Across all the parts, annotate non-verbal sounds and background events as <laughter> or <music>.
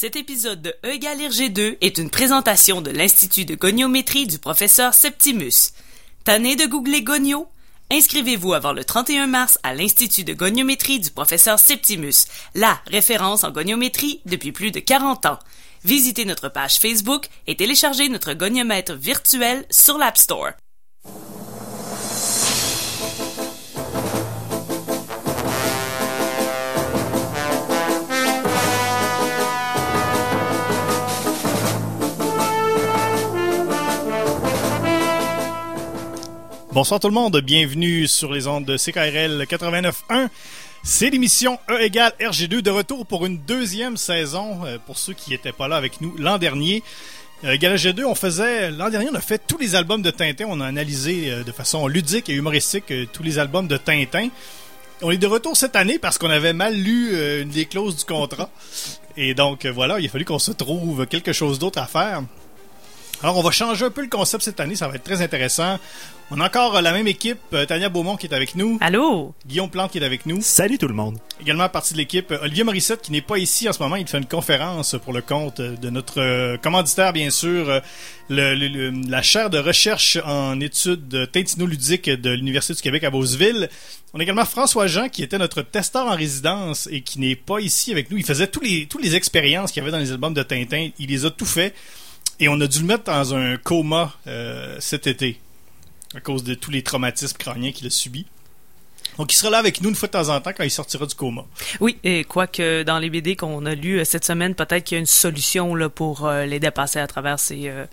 Cet épisode de E égale RG2 est une présentation de l'Institut de goniométrie du professeur Septimus. Tanné de googler gonio? Inscrivez-vous avant le 31 mars à l'Institut de goniométrie du professeur Septimus, la référence en goniométrie depuis plus de 40 ans. Visitez notre page Facebook et téléchargez notre goniomètre virtuel sur l'App Store. Bonsoir tout le monde, bienvenue sur les ondes de CKRL 89.1. C'est l'émission E égale RG2 de retour pour une deuxième saison, euh, pour ceux qui n'étaient pas là avec nous l'an dernier. Euh, Égale RG2, on faisait, l'an dernier on a fait tous les albums de Tintin, on a analysé euh, de façon ludique et humoristique euh, tous les albums de Tintin. On est de retour cette année parce qu'on avait mal lu une des clauses du contrat. Et donc voilà, il a fallu qu'on se trouve quelque chose d'autre à faire. Alors, on va changer un peu le concept cette année, ça va être très intéressant. On a encore euh, la même équipe, euh, Tania Beaumont qui est avec nous, Allô? Guillaume Plante qui est avec nous, Salut tout le monde. également partie de l'équipe, euh, Olivier Morissette qui n'est pas ici en ce moment, il fait une conférence pour le compte de notre commanditaire, bien sûr, le- le- le- la chaire de recherche en études tintino-ludiques de l'Université du Québec à Beauceville. On a également François Jean qui était notre testeur en résidence et qui n'est pas ici avec nous. Il faisait tous les, toutes les expériences qu'il y avait dans les albums de Tintin, il les a tout fait. Et on a dû le mettre dans un coma euh, cet été à cause de tous les traumatismes crâniens qu'il a subis. Donc il sera là avec nous une fois de temps en temps quand il sortira du coma. Oui, et quoique dans les BD qu'on a lus euh, cette semaine, peut-être qu'il y a une solution là, pour euh, les dépasser à travers ses, euh,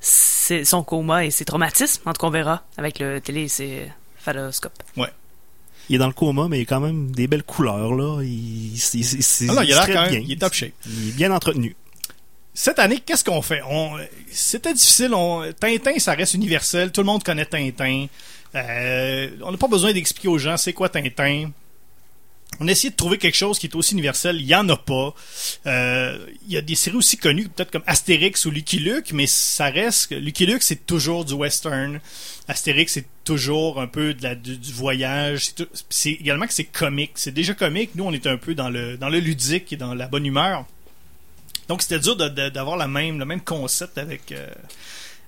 ses- son coma et ses traumatismes. En tout cas, on verra avec le télé et ses phaloscopes. Il est dans le coma, mais il a quand même des belles couleurs, là. Il, il- il- il- Ah non, il a l'air traite quand même, bien. il est top shape. Il est bien entretenu. Cette année, qu'est-ce qu'on fait? C'était difficile. On, Tintin, ça reste universel. Tout le monde connaît Tintin. Euh, on n'a pas besoin d'expliquer aux gens c'est quoi Tintin. On a essayé de trouver quelque chose qui est aussi universel. Il y en a pas. Euh, Il y a des séries aussi connues, peut-être comme Astérix ou Lucky Luke, mais ça reste. Lucky Luke, c'est toujours du western. Astérix, c'est toujours un peu du, voyage. C'est également que c'est comique. C'est déjà comique. Nous, on est un peu dans le, dans le ludique et dans la bonne humeur. Donc, c'était dur de- de- d'avoir la même, le même concept avec, euh,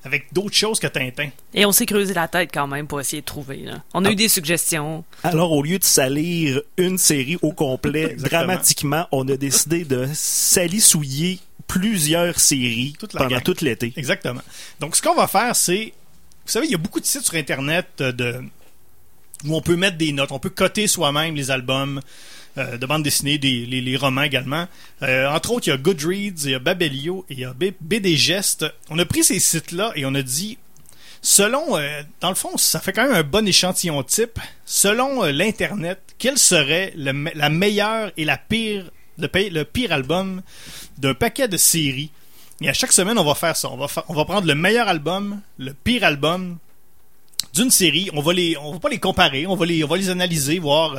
avec d'autres choses que Tintin. Et on s'est creusé la tête quand même pour essayer de trouver. là. On a Ah. eu des suggestions. Alors, au lieu de salir une série au complet, <laughs> dramatiquement, on a décidé de salissouiller plusieurs séries Toute pendant gang. tout l'été. Exactement. Donc, ce qu'on va faire, c'est. Vous savez, il y a beaucoup de sites sur Internet euh, de, où on peut mettre des notes. On peut coter soi-même les albums euh, de bande dessinée, des, les, romans également. Euh, entre autres, il y a Goodreads, il y a Babelio et il y a B- BD Geste. On a pris ces sites-là et on a dit. Selon, euh, dans le fond, ça fait quand même un bon échantillon type. Selon l'Internet, quel serait le la meilleure et la pire, le, pire album d'un paquet de séries? Et à chaque semaine, on va faire ça. On va, on va prendre le meilleur album, le pire album d'une série. On va les, on va pas les comparer. On va les, on va les analyser, voir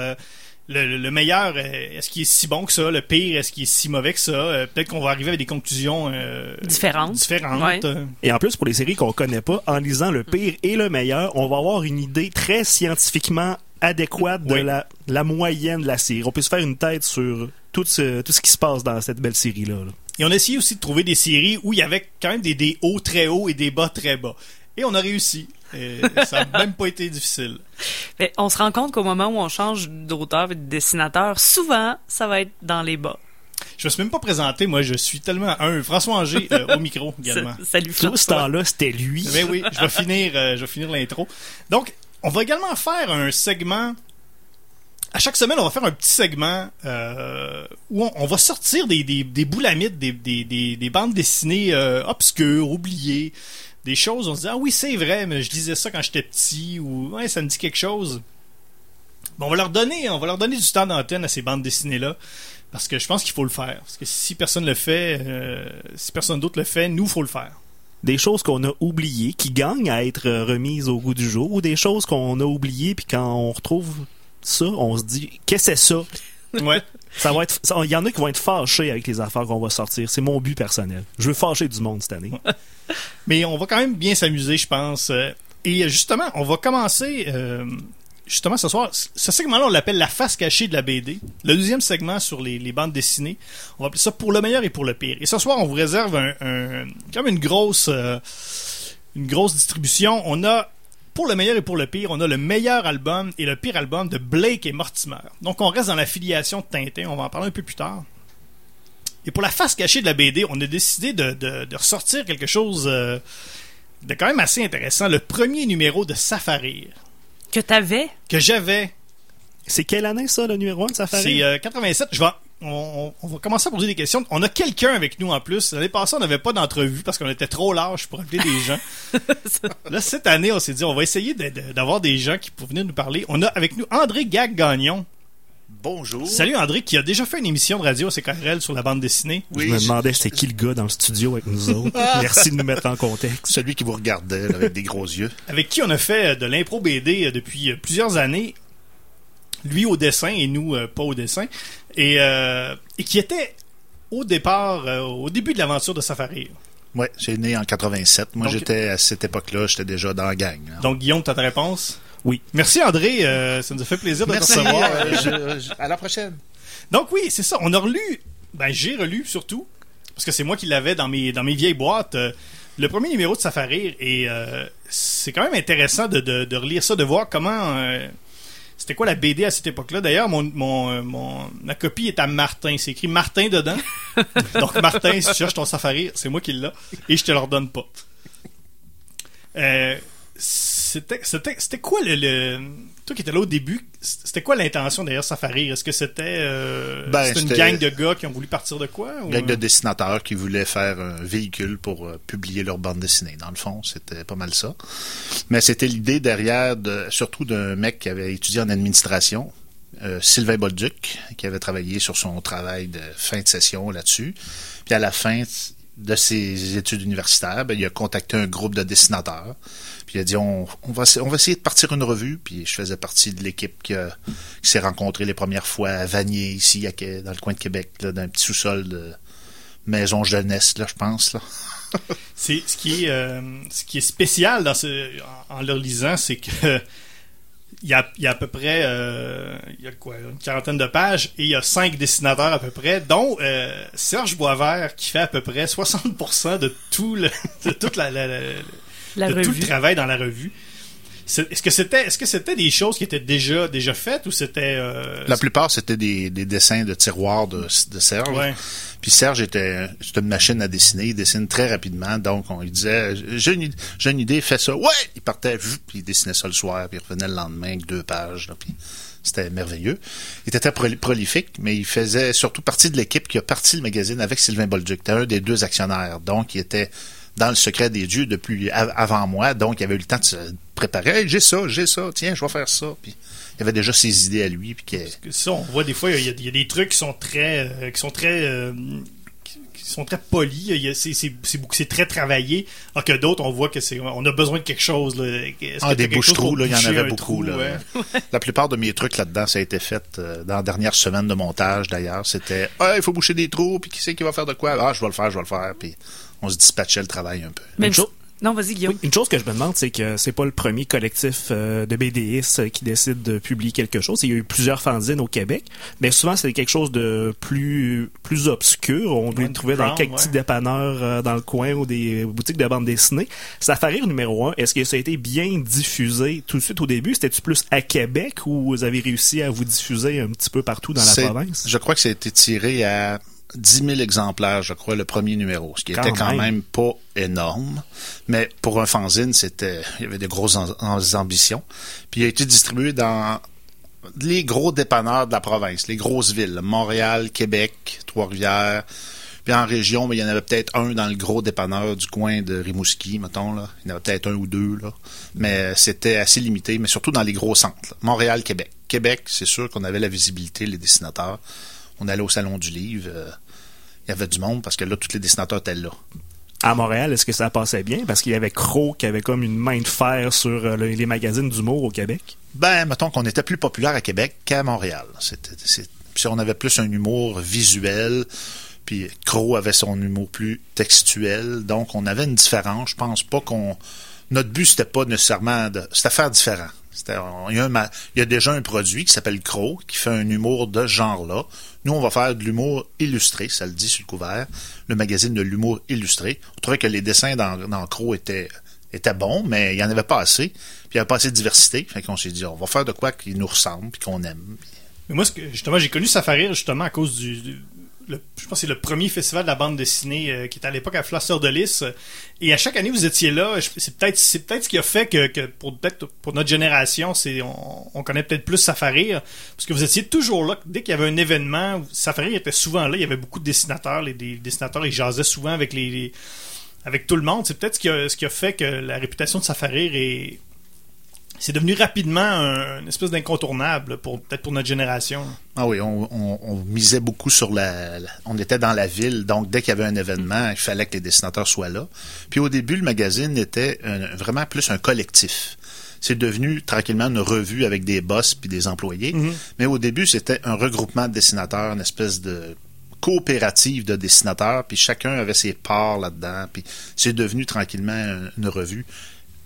le, le- le meilleur. euh, est-ce qu'il est si bon que ça? Le pire, est-ce qu'il est si mauvais que ça? Euh, Peut-être qu'on va arriver avec des conclusions euh, Différentes. différentes. Ouais. Et en plus, pour les séries qu'on connaît pas, en lisant le pire et le meilleur, on va avoir une idée très scientifiquement adéquate de Oui. la, la moyenne de la série. On peut se faire une tête sur tout ce, tout ce qui se passe dans cette belle série-là. là. Et on a essayé aussi de trouver des séries où il y avait quand même des, des hauts très hauts et des bas très bas. Et on a réussi. Et ça n'a même pas été difficile. Mais on se rend compte qu'au moment où on change d'auteur et de dessinateur, souvent, ça va être dans les bas. Je me suis même pas présenté. Moi, je suis tellement un François Angers euh, au micro <laughs> également. Sa- Salut Tout ce François. temps-là, c'était lui. Ben oui, je vais finir, euh, je vais finir l'intro. Donc, on va également faire un segment. À chaque semaine, on va faire un petit segment euh, où on, on va sortir des, des, des boulamites, des, des, des, des bandes dessinées euh, obscures, oubliées, des choses. On se dit ah oui c'est vrai, mais je lisais ça quand j'étais petit ou ouais ça me dit quelque chose. Bon, on va leur donner, on va leur donner du temps d'antenne à ces bandes dessinées là. Parce que je pense qu'il faut le faire. Parce que si personne le fait, euh, si personne d'autre le fait, nous, faut le faire. des choses qu'on a oubliées qui gagnent à être remises au goût du jour ou des choses qu'on a oubliées puis quand on retrouve ça, on se dit qu'est-ce que c'est ça? Ouais. <laughs> Ça va être il y en a qui vont être fâchés avec les affaires qu'on va sortir, c'est mon but personnel. Je veux fâcher du monde cette année. <laughs> Mais on va quand même bien s'amuser, je pense. Euh, Et justement, on va commencer euh, justement, ce soir, ce segment-là, on l'appelle la face cachée de la BD. Le deuxième segment sur les, bandes dessinées. On va appeler ça pour le meilleur et pour le pire. Et ce soir, on vous réserve comme une grosse, euh, une grosse distribution. On a pour le meilleur et pour le pire, on a le meilleur album et le pire album de Blake et Mortimer. Donc on reste dans la filiation de Tintin, on va en parler un peu plus tard. Et pour la face cachée de la BD, on a décidé de, de, de ressortir quelque chose euh, de quand même assez intéressant. Le premier numéro de Safarir, Que t'avais? que j'avais, C'est quelle année, ça, le numéro 1 de Safari? c'est euh, 87. Je vais, on, on- on va commencer à poser des questions. On a quelqu'un avec nous en plus. L'année passée, on n'avait pas d'entrevue parce qu'on était trop large pour appeler des gens. <laughs> Là, cette année, on s'est dit, on va essayer de- de- d'avoir des gens qui pourraient venir nous parler. On a avec nous André Gag-Gagnon. Bonjour. Salut André, qui a déjà fait une émission de radio CKRL sur la bande dessinée. Oui, je me demandais c'était qui le gars dans le studio avec nous autres? <laughs> Merci de nous mettre en contexte. Celui qui vous regardait là, avec des gros yeux. avec qui on a fait euh, de l'impro BD euh, depuis euh, plusieurs années. Lui au dessin et nous euh, pas au dessin. Et, euh, et qui était au départ, euh, au début de l'aventure de Safari. Ouais, j'ai né en 87. Moi, Donc- j'étais à cette époque-là, j'étais déjà dans la gang. là. Donc Guillaume, t'as ta réponse? Oui. Merci André, euh, ça nous a fait plaisir de te Merci. recevoir. euh, je- je- à la prochaine. Donc oui, c'est ça. On a relu, ben j'ai relu surtout, parce que c'est moi qui l'avais dans mes, dans mes vieilles boîtes, euh, le premier numéro de Safari. Et euh, c'est quand même intéressant de, de, de relire ça, de voir comment... euh, c'était quoi la BD à cette époque-là? D'ailleurs, mon, mon, euh, mon, ma copie est à Martin. C'est écrit Martin dedans. <laughs> Donc, Martin, si tu cherches ton Safari, c'est moi qui l'ai. Et je te le redonne pas. Euh, c'était, c'était, c'était quoi le, le- Toi qui étais là au début, c'était quoi l'intention derrière Safari? Est-ce que c'était, euh, Ben, une gang de gars qui ont voulu partir de quoi? ou- Gang de dessinateurs qui voulaient faire un véhicule pour euh, publier leur bande dessinée. Dans le fond, c'était pas mal ça. Mais c'était l'idée derrière, de, surtout d'un mec qui avait étudié en administration, euh, Sylvain Bolduc, qui avait travaillé sur son travail de fin de session là-dessus. Puis à la fin de ses études universitaires, ben, il a contacté un groupe de dessinateurs. Il a dit on, va, on va essayer de partir une revue. Puis je faisais partie de l'équipe qui, s'est rencontrée les premières fois à Vanier, ici, dans le coin de Québec, dans un petit sous-sol de maison jeunesse, là, je pense. <laughs> C'est ce qui est euh, spécial en, le lisant, c'est que il y a, à peu près euh, y a quoi une quarantaine de pages et il y a cinq dessinateurs à peu près, dont euh, Serge Boisvert qui fait à peu près 60% de tout le de toute la- La de tout revue. le travail dans la revue. Est-ce que c'était est-ce que c'était des choses qui étaient déjà déjà faites ou c'était euh, La plupart, c'était des, des dessins de tiroirs de, de Serge. ouais. Puis Serge était c'était une machine à dessiner, il dessine très rapidement, donc on lui disait j'ai une, id- j'ai une idée, fais ça. Ouais, il partait, puis il dessinait ça le soir, puis il revenait le lendemain avec deux pages, là, puis c'était merveilleux. Il était très proli- prolifique, mais il faisait surtout partie de l'équipe qui a parti le magazine avec Sylvain Bolduc. C'était un des deux actionnaires, donc il était dans le secret des dieux depuis av- avant moi, donc il avait eu le temps de se préparer. Hey, j'ai ça, j'ai ça, tiens, je vais faire ça. Puis il avait déjà ses idées à lui, puis que ça, on voit des fois, il y a, il y a des trucs qui sont très, euh, qui sont très, euh, sont très polis. C'est très travaillé. Alors que d'autres, on voit que c'est, on a besoin de quelque chose. Là. Est-ce que Ah, des bouches-trous, il y en avait beaucoup. trou, là. ouais. La plupart de mes trucs là-dedans, ça a été fait euh, dans la dernière semaine de montage, d'ailleurs. C'était Ah, il faut boucher des trous, puis qui c'est qui va faire de quoi? Ah, je vais le faire, je vais le faire. Puis on se dispatchait le travail un peu. Même Une chose- Non, vas-y, Guillaume. Une chose que je me demande, c'est que c'est pas le premier collectif euh, de BDistes euh, qui décide de publier quelque chose. Il y a eu plusieurs fanzines au Québec, mais souvent c'est quelque chose de plus plus obscur. On doit le trouver dans quelques ouais. petits dépanneurs euh, dans le coin ou des boutiques de bande dessinée. Ça fait rire numéro un. Est-ce que ça a été bien diffusé tout de suite au début? C'était-tu plus à Québec ou vous avez réussi à vous diffuser un petit peu partout dans la province? Je crois que ça a été tiré à 10 000 exemplaires, je crois, le premier numéro, ce qui Quand était quand même. même. pas énorme. Mais pour un fanzine, c'était, il y avait de grosses en- ambitions. Puis il a été distribué dans les gros dépanneurs de la province, les grosses villes, Montréal, Québec, Trois-Rivières. Puis en région, mais il y en avait peut-être un dans le gros dépanneur du coin de Rimouski, mettons. Là. Il y en avait peut-être un ou deux. Là. Mais c'était assez limité, mais surtout dans les gros centres. là. Montréal, Québec. Québec, c'est sûr qu'on avait la visibilité, les dessinateurs. On allait au Salon du Livre. euh, il y avait du monde parce que là, tous les dessinateurs étaient là. À Montréal, est-ce que ça passait bien? Parce qu'il y avait Crow qui avait comme une main de fer sur euh, le- les magazines d'humour au Québec. Ben, mettons qu'on était plus populaire à Québec qu'à Montréal. C'était, puis on avait plus un humour visuel, puis Crow avait son humour plus textuel, donc on avait une différence. Je pense pas qu'on... Notre but, c'était pas nécessairement de... C'était faire différent. Il, y a déjà un produit qui s'appelle Crow, qui fait un humour de genre-là. Nous, on va faire de l'humour illustré, ça le dit sur le couvert, le magazine de l'humour illustré. On trouvait que les dessins dans, Crow étaient, étaient bons, mais il n'y en avait pas assez. Puis il n'y avait pas assez de diversité. Fait qu'on s'est dit, on va faire de quoi qui nous ressemble, puis qu'on aime. Mais moi, justement, j'ai connu Safari justement à cause du. Je pense que c'est le premier festival de la bande dessinée euh, qui était à l'époque à Fleur de Lys. Et à chaque année, vous étiez là. C'est peut-être c'est peut-être ce qui a fait que, pour peut-être pour notre génération, c'est on, on connaît peut-être plus Safari parce que vous étiez toujours là. Dès qu'il y avait un événement, Safari était souvent là. Il y avait beaucoup de dessinateurs. Les, des dessinateurs, ils jasaient souvent avec les, avec tout le monde. C'est peut-être ce qui a ce qui a fait que la réputation de Safari est c'est devenu rapidement un, une espèce d'incontournable pour peut-être pour notre génération. Ah oui, on, on- on misait beaucoup sur la, la- On était dans la ville, donc dès qu'il y avait un événement, il fallait que les dessinateurs soient là. Puis au début, le magazine était un- vraiment plus un collectif. C'est devenu tranquillement une revue avec des boss puis des employés. Mais au début, c'était un regroupement de dessinateurs, une espèce de coopérative de dessinateurs, puis chacun avait ses parts là-dedans. Puis c'est devenu tranquillement un- une revue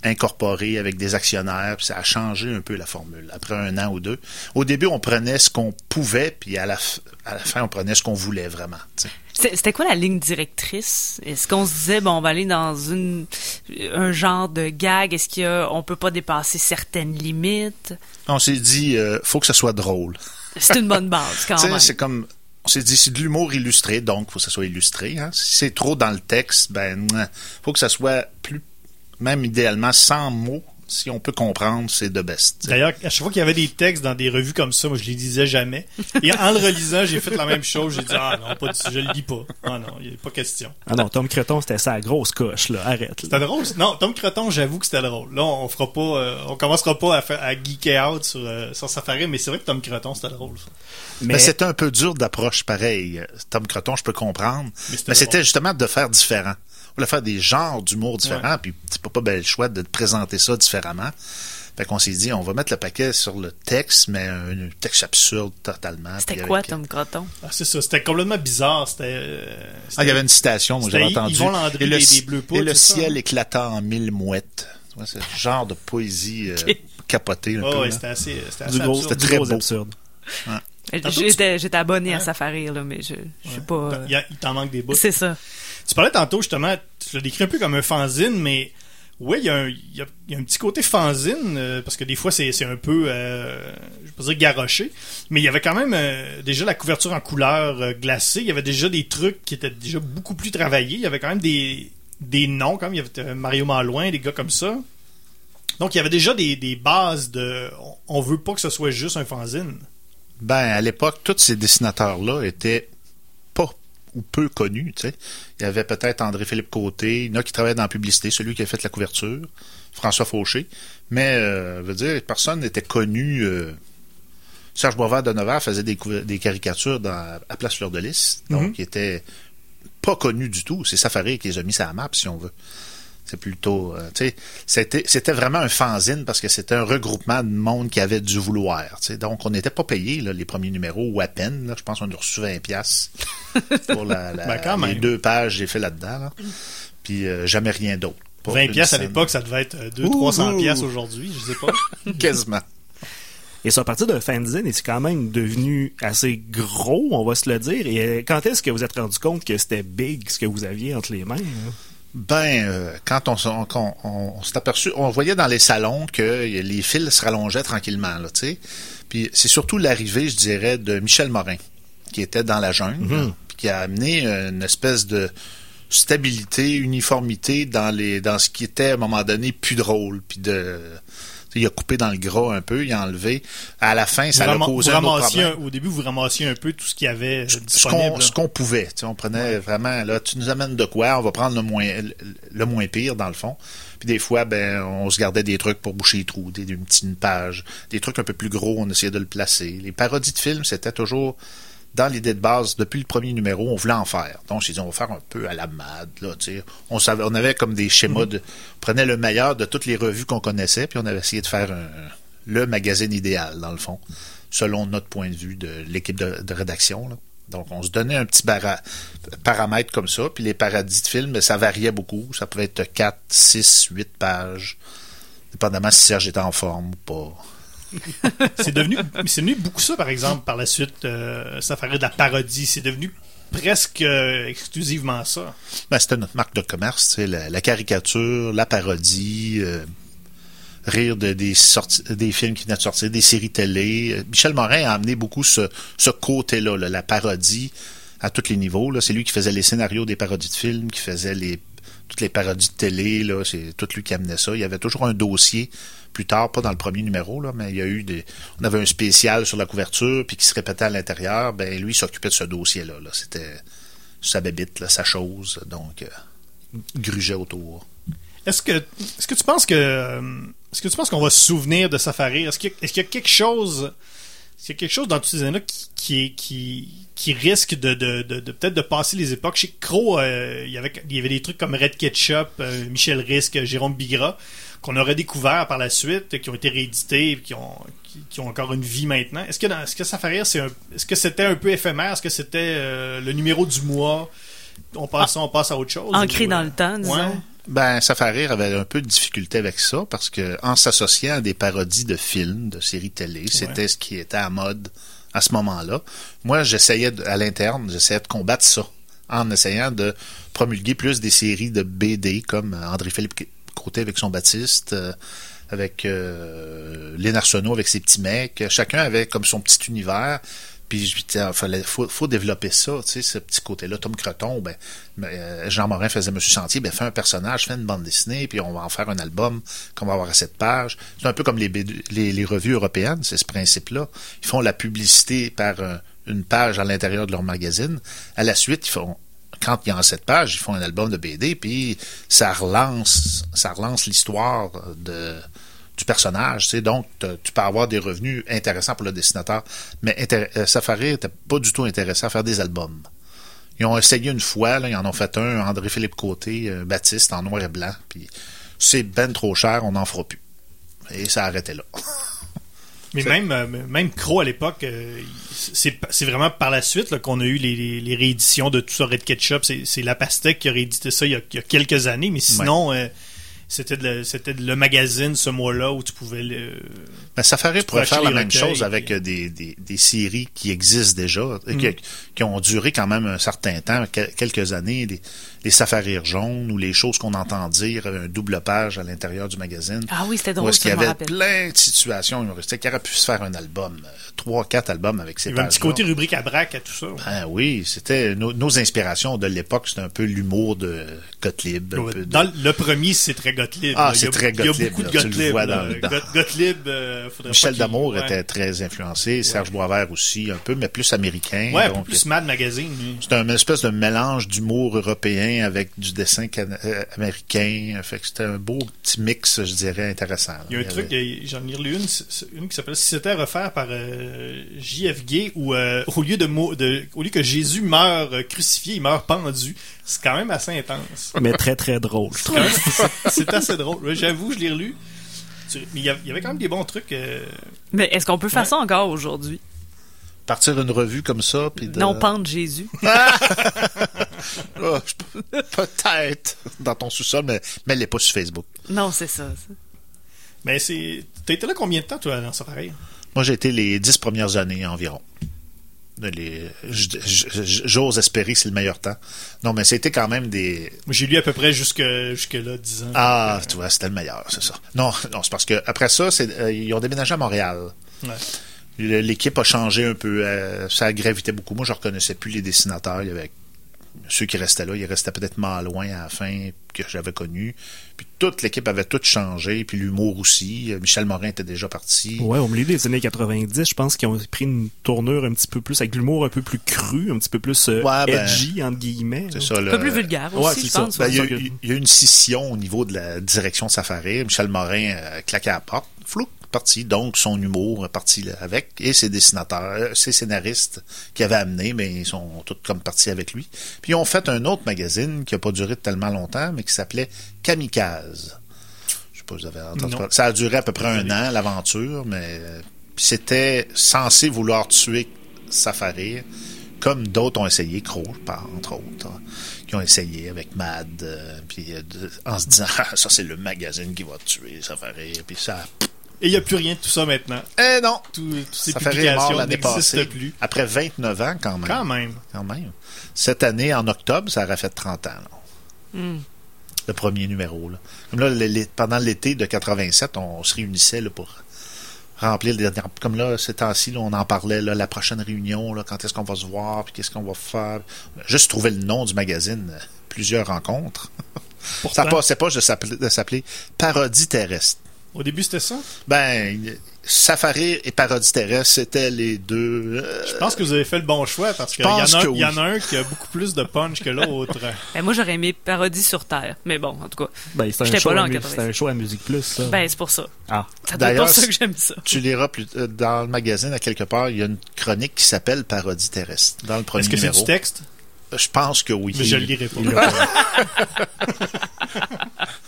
incorporée avec des actionnaires, puis ça a changé un peu la formule après un an ou deux. Au début, on prenait ce qu'on pouvait, puis à la, à la fin, on prenait ce qu'on voulait vraiment. C'était quoi la ligne directrice? Est-ce qu'on se disait, bon, on va aller dans une, un genre de gag? Est-ce qu'on peut pas dépasser certaines limites? On s'est dit, euh, faut que ça soit drôle. C'est une bonne base, quand <laughs> même. c'est comme on s'est dit c'est de l'humour illustré, donc faut que ça soit illustré. Hein. Si c'est trop dans le texte, ben faut que ça soit plus, même idéalement sans mots. Si on peut comprendre, c'est de best. D'ailleurs, à chaque fois qu'il y avait des textes dans des revues comme ça, moi je les lisais jamais. Et en le relisant, j'ai fait la même chose. J'ai dit ah non, pas du- je le lis pas. Ah non, il n'y a pas question. Ah non, Tom Creton, c'était ça, la grosse coche, là. Arrête. C'était drôle. Non, Tom Creton, j'avoue que c'était drôle. Là, on fera pas, euh, on commencera pas à, faire, à geeker out sur, euh, sur Safari, mais c'est vrai que Tom Creton, c'était drôle. ça. Mais, Mais c'était un peu dur d'approche pareil. Tom Croton, je peux comprendre. Mais c'était drôle. justement de faire différent. On voulait faire des genres d'humour différents, puis c'est pas pas bel choix de te présenter ça différemment. Fait qu'on s'est dit, on va mettre le paquet sur le texte, mais un texte absurde totalement. C'était quoi, avec- Tom Croton? Ah, c'est ça. C'était complètement bizarre. C'était. euh, Ah, il y avait une citation, moi, j'avais entendu. Yvon Landry et le, des- Bleus Poudres, et le c'est ça, ciel hein? éclata en mille mouettes. Tu vois, C'est le genre de poésie euh, capotée un Ouais, peu. ouais, là. c'était assez, c'était assez gros, absurde. c'était très gros beau. absurde. Tu- J'étais j'étais abonné à? Safari, là, mais je, je suis pas... euh, il t'en manque des bouts. C'est ça. Tu parlais tantôt, justement, tu l'as décrit un peu comme un fanzine, mais oui, il y, a un- petit côté fanzine, euh, parce que des fois, c'est un peu, euh, je pas dire garoché, mais il y avait quand même euh, déjà la couverture en couleur euh, glacée, il y avait déjà des trucs qui étaient déjà beaucoup plus travaillés, il y avait quand même des, des noms, comme il y avait Mario Malouin, des gars comme ça. Donc, il y avait déjà des, bases de... On, veut pas que ce soit juste un fanzine. Ben, à l'époque, tous ces dessinateurs-là étaient ou peu connus, tu sais. Il y avait peut-être André-Philippe Côté, il y en a qui travaillaient dans la publicité, celui qui a fait la couverture, François Fauché. Mais, euh, je veux dire, personne n'était connu. euh, Serge Boisvert de Nevers faisait des, caricatures dans, à Place Fleur de Lys, donc Mhm. il était pas connu du tout. C'est Safari qui les a mis sur la map, si on veut. C'est plutôt, euh, tu sais, c'était, c'était vraiment un fanzine parce que c'était un regroupement de monde qui avait du vouloir. tu sais. Donc, on n'était pas payé là, les premiers numéros ou à peine. Là. Je pense qu'on a reçu 20 pièces <laughs> pour la, la- Ben, quand les même. deux pages que j'ai fait là-dedans. là. Puis euh, jamais rien d'autre. Pas 20 une pièces à l'époque, ça devait être Ouh, 200-300 ouh. pièces aujourd'hui, je sais pas. <laughs> Quasiment. Et c'est à partir d'un fanzine, et c'est quand même devenu assez gros, on va se le dire? Et euh, quand est-ce que vous êtes rendu compte que c'était big ce que vous aviez entre les mains? hein? Ben, euh, quand on, s'est aperçu, on voyait dans les salons que les fils se rallongeaient tranquillement, là, tu sais. Puis c'est surtout l'arrivée, je dirais, de Michel Morin, qui était dans la jungle, puis qui a amené une espèce de stabilité, uniformité dans les dans ce qui était à un moment donné plus drôle, puis de il a coupé dans le gras un peu, il a enlevé. À la fin, ça a causé un autre ramassiez problème. un- au début, vous ramassiez un peu tout ce qu'il y avait ce disponible. ce qu'on pouvait. Tu sais, on prenait vraiment là, tu nous amènes de quoi, on va prendre le moins le, moins pire dans le fond. Puis des fois, ben on se gardait des trucs pour boucher les trous, des, une petite une page, des trucs un peu plus gros, on essayait de le placer. Les parodies de films, c'était toujours dans l'idée de base, depuis le premier numéro, on voulait en faire. Donc, j'ai dit, on va faire un peu à la mad, là. On savait, on avait comme des schémas de, on prenait le meilleur de toutes les revues qu'on connaissait, puis on avait essayé de faire un- le magazine idéal, dans le fond, selon notre point de vue de l'équipe de, de rédaction, là. Donc, on se donnait un petit paramètre comme ça, puis les parodies de films, ça variait beaucoup. Ça pouvait être 4, 6, 8 pages. dépendamment si Serge était en forme ou pas. <laughs> c'est devenu, devenu beaucoup ça, par exemple, par la suite, euh, Safari de la parodie. C'est devenu presque euh, exclusivement ça. Ben, c'était notre marque de commerce, la, caricature, la parodie, euh, rire de, des, films qui venaient de sortir, des séries télé. Michel Morin a amené beaucoup ce, côté-là, là, la parodie à tous les niveaux. C'est lui qui faisait les scénarios des parodies de films, qui faisait toutes les parodies de télé. C'est tout lui qui amenait ça. Il y avait toujours un dossier plus tard, pas dans le premier numéro, là, mais il y a eu des. On avait un spécial sur la couverture, puis qui se répétait à l'intérieur. Ben lui, s'occupait de ce dossier-là. Là. C'était sa bébite, sa chose. Donc, euh, grugeait autour. Est-ce que, est-ce que tu penses que, euh, est-ce que tu penses qu'on va se souvenir de Safari? Est-ce qu'il y, est-ce qu'il y a quelque chose, est-ce qu'il y a quelque chose dans toutes ces années-là qui, risque de, peut-être de passer les époques? Chez Crow, euh, il y avait, y avait des trucs comme Red Ketchup, Michel Risque, Jérôme Bigra, qu'on aurait découvert par la suite, qui ont été réédités, qui ont, qui, qui ont encore une vie maintenant. Est-ce que, dans, est-ce que c'est un, est-ce que c'était un peu éphémère? Est-ce que c'était euh, le numéro du mois? On passe, on passe à autre chose Ancré ou, dans euh, le temps, disons. Ouais. Ben, Safari avait un peu de difficulté avec ça parce que en s'associant à des parodies de films, de séries télé, c'était ce qui était à mode à ce moment-là. Moi, j'essayais de- à l'interne, j'essayais de combattre ça en essayant de promulguer plus des séries de BD comme André-Philippe Côté avec son Baptiste, euh, avec euh, Lynn avec ses petits mecs. Chacun avait comme son petit univers. Puis je il fallait, faut, développer ça, tu sais, ce petit côté-là. Tom Creton, ben, ben, euh, Jean Morin faisait Monsieur Sentier, ben, fais un personnage, fais une bande dessinée, puis on va en faire un album qu'on va avoir à cette page. C'est un peu comme les revues européennes, c'est ce principe-là. Ils font la publicité par euh, une page à l'intérieur de leur magazine. À la suite, ils font quand il y a cette page, ils font un album de BD, puis ça relance, ça relance l'histoire de du personnage, donc tu peux avoir des revenus intéressants pour le dessinateur, mais euh, Safari était pas du tout intéressé à faire des albums. Ils ont essayé une fois, ils en ont fait un, André-Philippe Côté, euh, Baptiste, en noir et blanc, c'est ben trop cher, on n'en fera plus. Et ça arrêtait là. <laughs> Mais même, euh, même Crow à l'époque, euh, c'est c'est vraiment par la suite qu'on a eu les, les, les rééditions de tout ça, Red Ketchup. C'est La Pastèque qui a réédité ça il y a, il y a quelques années, mais sinon, euh, c'était le- c'était de le magazine ce mois-là où tu pouvais le. Mais Safari pourrait faire la même chose avec des, des, des séries qui existent déjà, et qui, Mm. qui ont duré quand même un certain temps, que- quelques années, les safaris jaunes ou les choses qu'on entend dire, un double page à l'intérieur du magazine. Ah oui, c'était drôle, est-ce qu'il y avait plein de situations humoristiques qui auraient pu se faire un album, euh, trois, quatre albums avec ces Il y avait un pages petit côté rubrique à braque à tout ça. Ben oui, c'était nos, nos inspirations de l'époque, c'était un peu l'humour de Gottlieb. un peu de- Dans le premier, c'est très Gottlieb. Ah, là. Il y a- c'est très Il y a Gottlieb, beaucoup de là, tu le Gottlieb. dans- dans- Got- Gottlieb, euh, Michel Damour ouais. était très influencé, Serge Boisvert aussi, un peu, mais plus américain. Ouais, un peu donc, plus Mad Magazine. C'était un espèce de mélange d'humour européen avec du dessin euh, américain. Fait que c'était un beau petit mix, je dirais, intéressant. là. Il y a un Il truc, avait- j'en ai lu une, une qui s'appelle Si c'était à refaire par euh, J.F. Gay, où euh, au, lieu de, de, au lieu que Jésus meurt euh, crucifié, il meurt pendu. C'est quand même assez intense. Mais très, très drôle, <laughs> c'est- C'est assez drôle. J'avoue, je l'ai relu. Mais il y, avait, il y avait quand même des bons trucs. euh, Mais est-ce qu'on peut faire Ouais. ça encore aujourd'hui? Partir une revue comme ça, puis de... Non, pendre Jésus. <laughs> <laughs> Ah, Peut-être dans ton sous-sol, mais, mais elle n'est pas sur Facebook. Non, c'est ça. ça. Mais c'est. T'as été là combien de temps, toi, dans Safari? Moi, j'ai été les dix premières années environ. Les- J'ose espérer que c'est le meilleur temps. Non, mais c'était quand même des... Moi, j'ai lu à peu près jusque, jusque là, 10 ans. Ah, tu vois, c'était le meilleur, c'est ça. Non, non c'est parce que après ça, euh, ils ont déménagé à Montréal. Ouais. L'équipe a changé un peu. euh, ça gravitait beaucoup. Moi, je reconnaissais plus les dessinateurs. Il y avait ceux qui restaient là. Il restait peut-être loin à la fin que j'avais connu. Puis toute l'équipe avait tout changé. Puis l'humour aussi. Michel Morin était déjà parti. Ouais, au milieu des années 90, je pense qu'ils ont pris une tournure un petit peu plus avec l'humour un peu plus cru, un petit peu plus euh, Ouais, ben, edgy, entre guillemets. C'est là. ça. Un le- peu plus vulgaire Ouais, aussi, je ça. pense. Ben, il, y a, ça que- eu- il y a eu une scission au niveau de la direction de Safari. Michel Morin euh, claquait à la porte. Flou, parti. Donc, son humour est parti avec. Et ses dessinateurs, ses scénaristes qui avaient amené, mais ils sont tous comme partis avec lui. Puis, ils ont fait un autre magazine qui n'a pas duré tellement longtemps, mais qui s'appelait Kamikaze. Je sais pas si vous avez entendu parler. Ça a duré à peu près un an, l'aventure, mais c'était censé vouloir tuer Safari, comme d'autres ont essayé, Crow, par- entre autres. qui ont essayé avec Mad, euh, puis euh, en se disant <laughs> ah, ça c'est le magazine qui va te tuer, ça fait rire, puis ça. Et il n'y a plus rien de tout ça maintenant. Eh non, Tout- toutes ces ça fait rire mort publications l'année n'existent passée. plus. Après 29 ans quand même. Quand même. Quand même. Cette année, en octobre, ça aurait fait 30 ans. là. Hmm. Le premier numéro. Là. Comme là, pendant l'été de 87, on, se réunissait là, pour remplir le dernier. Comme là, ces temps-ci, on en parlait, là, la prochaine réunion, là, quand est-ce qu'on va se voir, puis qu'est-ce qu'on va faire. Juste trouver le nom du magazine, euh, plusieurs rencontres. Pourtant, Ça passait pas de s'appeler, de s'appeler Parodie terrestre. Au début, c'était ça? Ben, Safari et Parodie terrestre, c'était les deux. euh, Je pense que vous avez fait le bon choix parce qu'il y, y en a un qui a beaucoup plus de punch que l'autre. <laughs> Ben, moi, j'aurais aimé Parodie sur Terre. Mais bon, en tout cas, Ben, c'est un, show là à en mu- 87. c'est un show à Musique Plus, ça. ben, c'est pour ça. ah. D'ailleurs, pour ça c'est- que j'aime ça. Tu liras plus euh, dans le magazine à quelque part, il y a une chronique qui s'appelle Parodie terrestre dans le premier Est-ce que c'est du texte? Je pense que oui. Mais je le lirai pas. <laughs>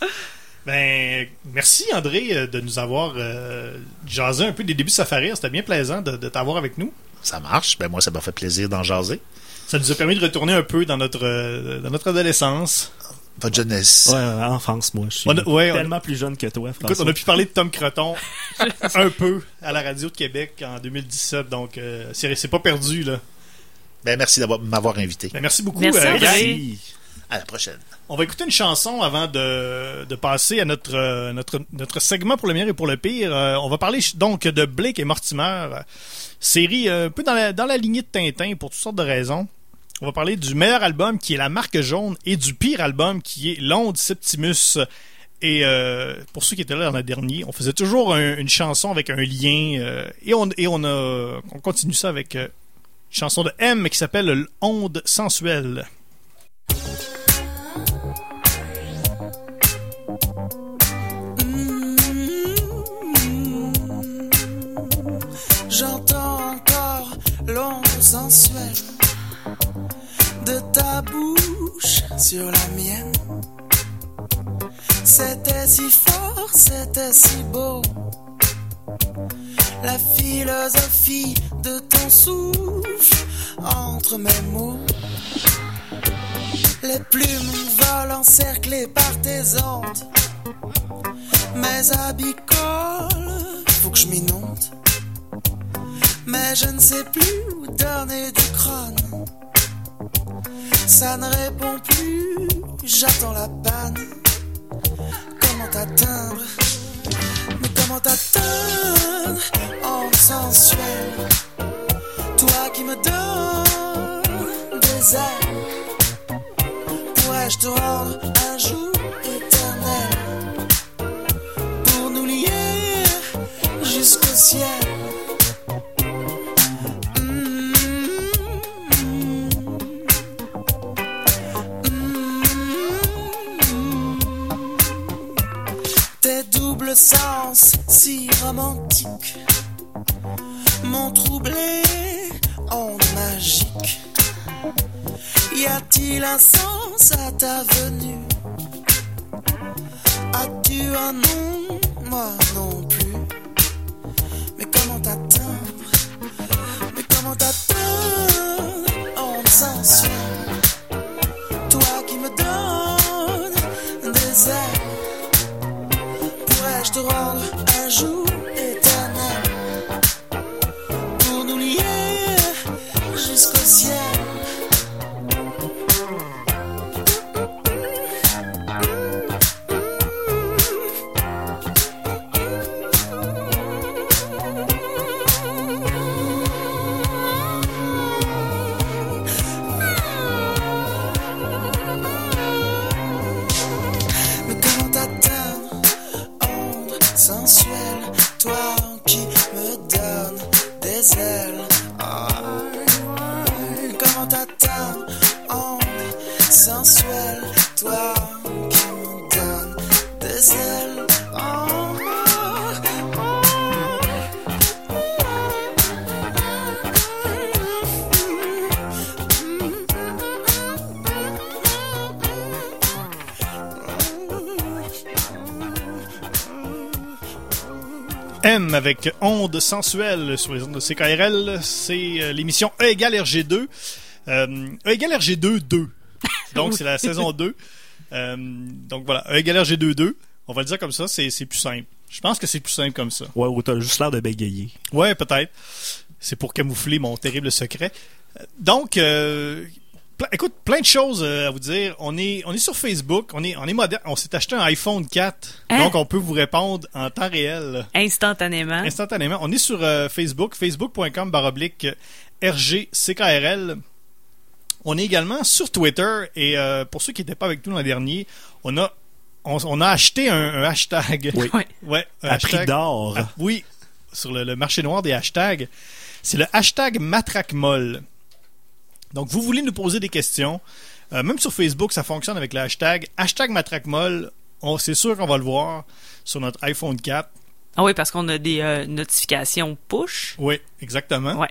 Ben, merci André euh, de nous avoir euh, jasé un peu des débuts de Safari. C'était bien plaisant de, de t'avoir avec nous. Ça marche. Ben moi, ça m'a fait plaisir d'en jaser. Ça nous a permis de retourner un peu dans notre, euh, dans notre adolescence. Votre jeunesse. Ouais, ouais, enfance, moi. Je suis On a- ouais, on- tellement plus jeune que toi, Écoute, François. on a pu parler de Tom Creton <laughs> un peu à la radio de Québec en 2017, donc euh, c'est pas perdu là. Ben merci d'avoir m'avoir invité. Ben, merci beaucoup. Merci, euh. Merci. À la prochaine. On va écouter une chanson avant de, passer à notre, euh, notre, notre segment pour le meilleur et pour le pire. Euh, on va parler donc de Blake et Mortimer, série euh, un peu dans la, dans la lignée de Tintin pour toutes sortes de raisons. On va parler du meilleur album qui est La Marque Jaune et du pire album qui est L'Onde Septimus. Et pour ceux qui étaient là dans le dernier, on faisait toujours un- une chanson avec un lien et on et on a on continue ça avec une chanson de M qui s'appelle L'Onde sensuelle. Ta bouche sur la mienne. C'était si fort, c'était si beau. La philosophie de ton souffle entre mes mots. Les plumes volent encerclées par tes ondes. Mes habits collent, faut que je m'inonde. Mais je ne sais plus où donner du crâne. Ça ne répond plus, j'attends la panne. Comment t'atteindre? Mais comment t'atteindre en sensuel? Toi qui me donnes des ailes. Pourrais-je te rendre un jour éternel? Pour nous lier jusqu'au ciel sens si romantiques m'ont troublé en magique. Y a-t-il un sens à ta venue? As-tu un nom? Moi non plus. Mais comment t'atteindre? Mais comment t'atteindre en sensuel? Toi qui me donnes des ailes un jour Avec Onde sensuelle sur les ondes de CKRL. C'est euh, l'émission E égale RG2. Euh, e égale RG2 2. Donc, c'est la <laughs> saison 2. Euh, donc, voilà. E égale RG2-2. On va le dire comme ça, c'est plus simple. Je pense que c'est plus simple comme ça. Ouais, ou t'as juste l'air de bégayer. Ouais, peut-être. C'est pour camoufler mon terrible secret. Donc, euh, ple- écoute, plein de choses euh, à vous dire. On est, on est sur Facebook, on est, on est moderne. On s'est acheté un iPhone 4, Hein? donc on peut vous répondre en temps réel, Instantanément. instantanément. On est sur euh, Facebook, facebook.com baroblique RGCKRL. On est également sur Twitter et euh, pour ceux qui n'étaient pas avec nous l'an dernier, on a, on, on a acheté un, un hashtag. Oui. <laughs> Ouais. Un À prix d'or. oui, sur le, le marché noir des hashtags. C'est le hashtag matraquemolle. Donc, vous voulez nous poser des questions. euh, même sur Facebook, ça fonctionne avec le hashtag hashtag matraquemolle. On- C'est sûr qu'on va le voir sur notre iPhone 4. Ah oui, parce qu'on a des euh, notifications push. Oui, exactement. Ouais.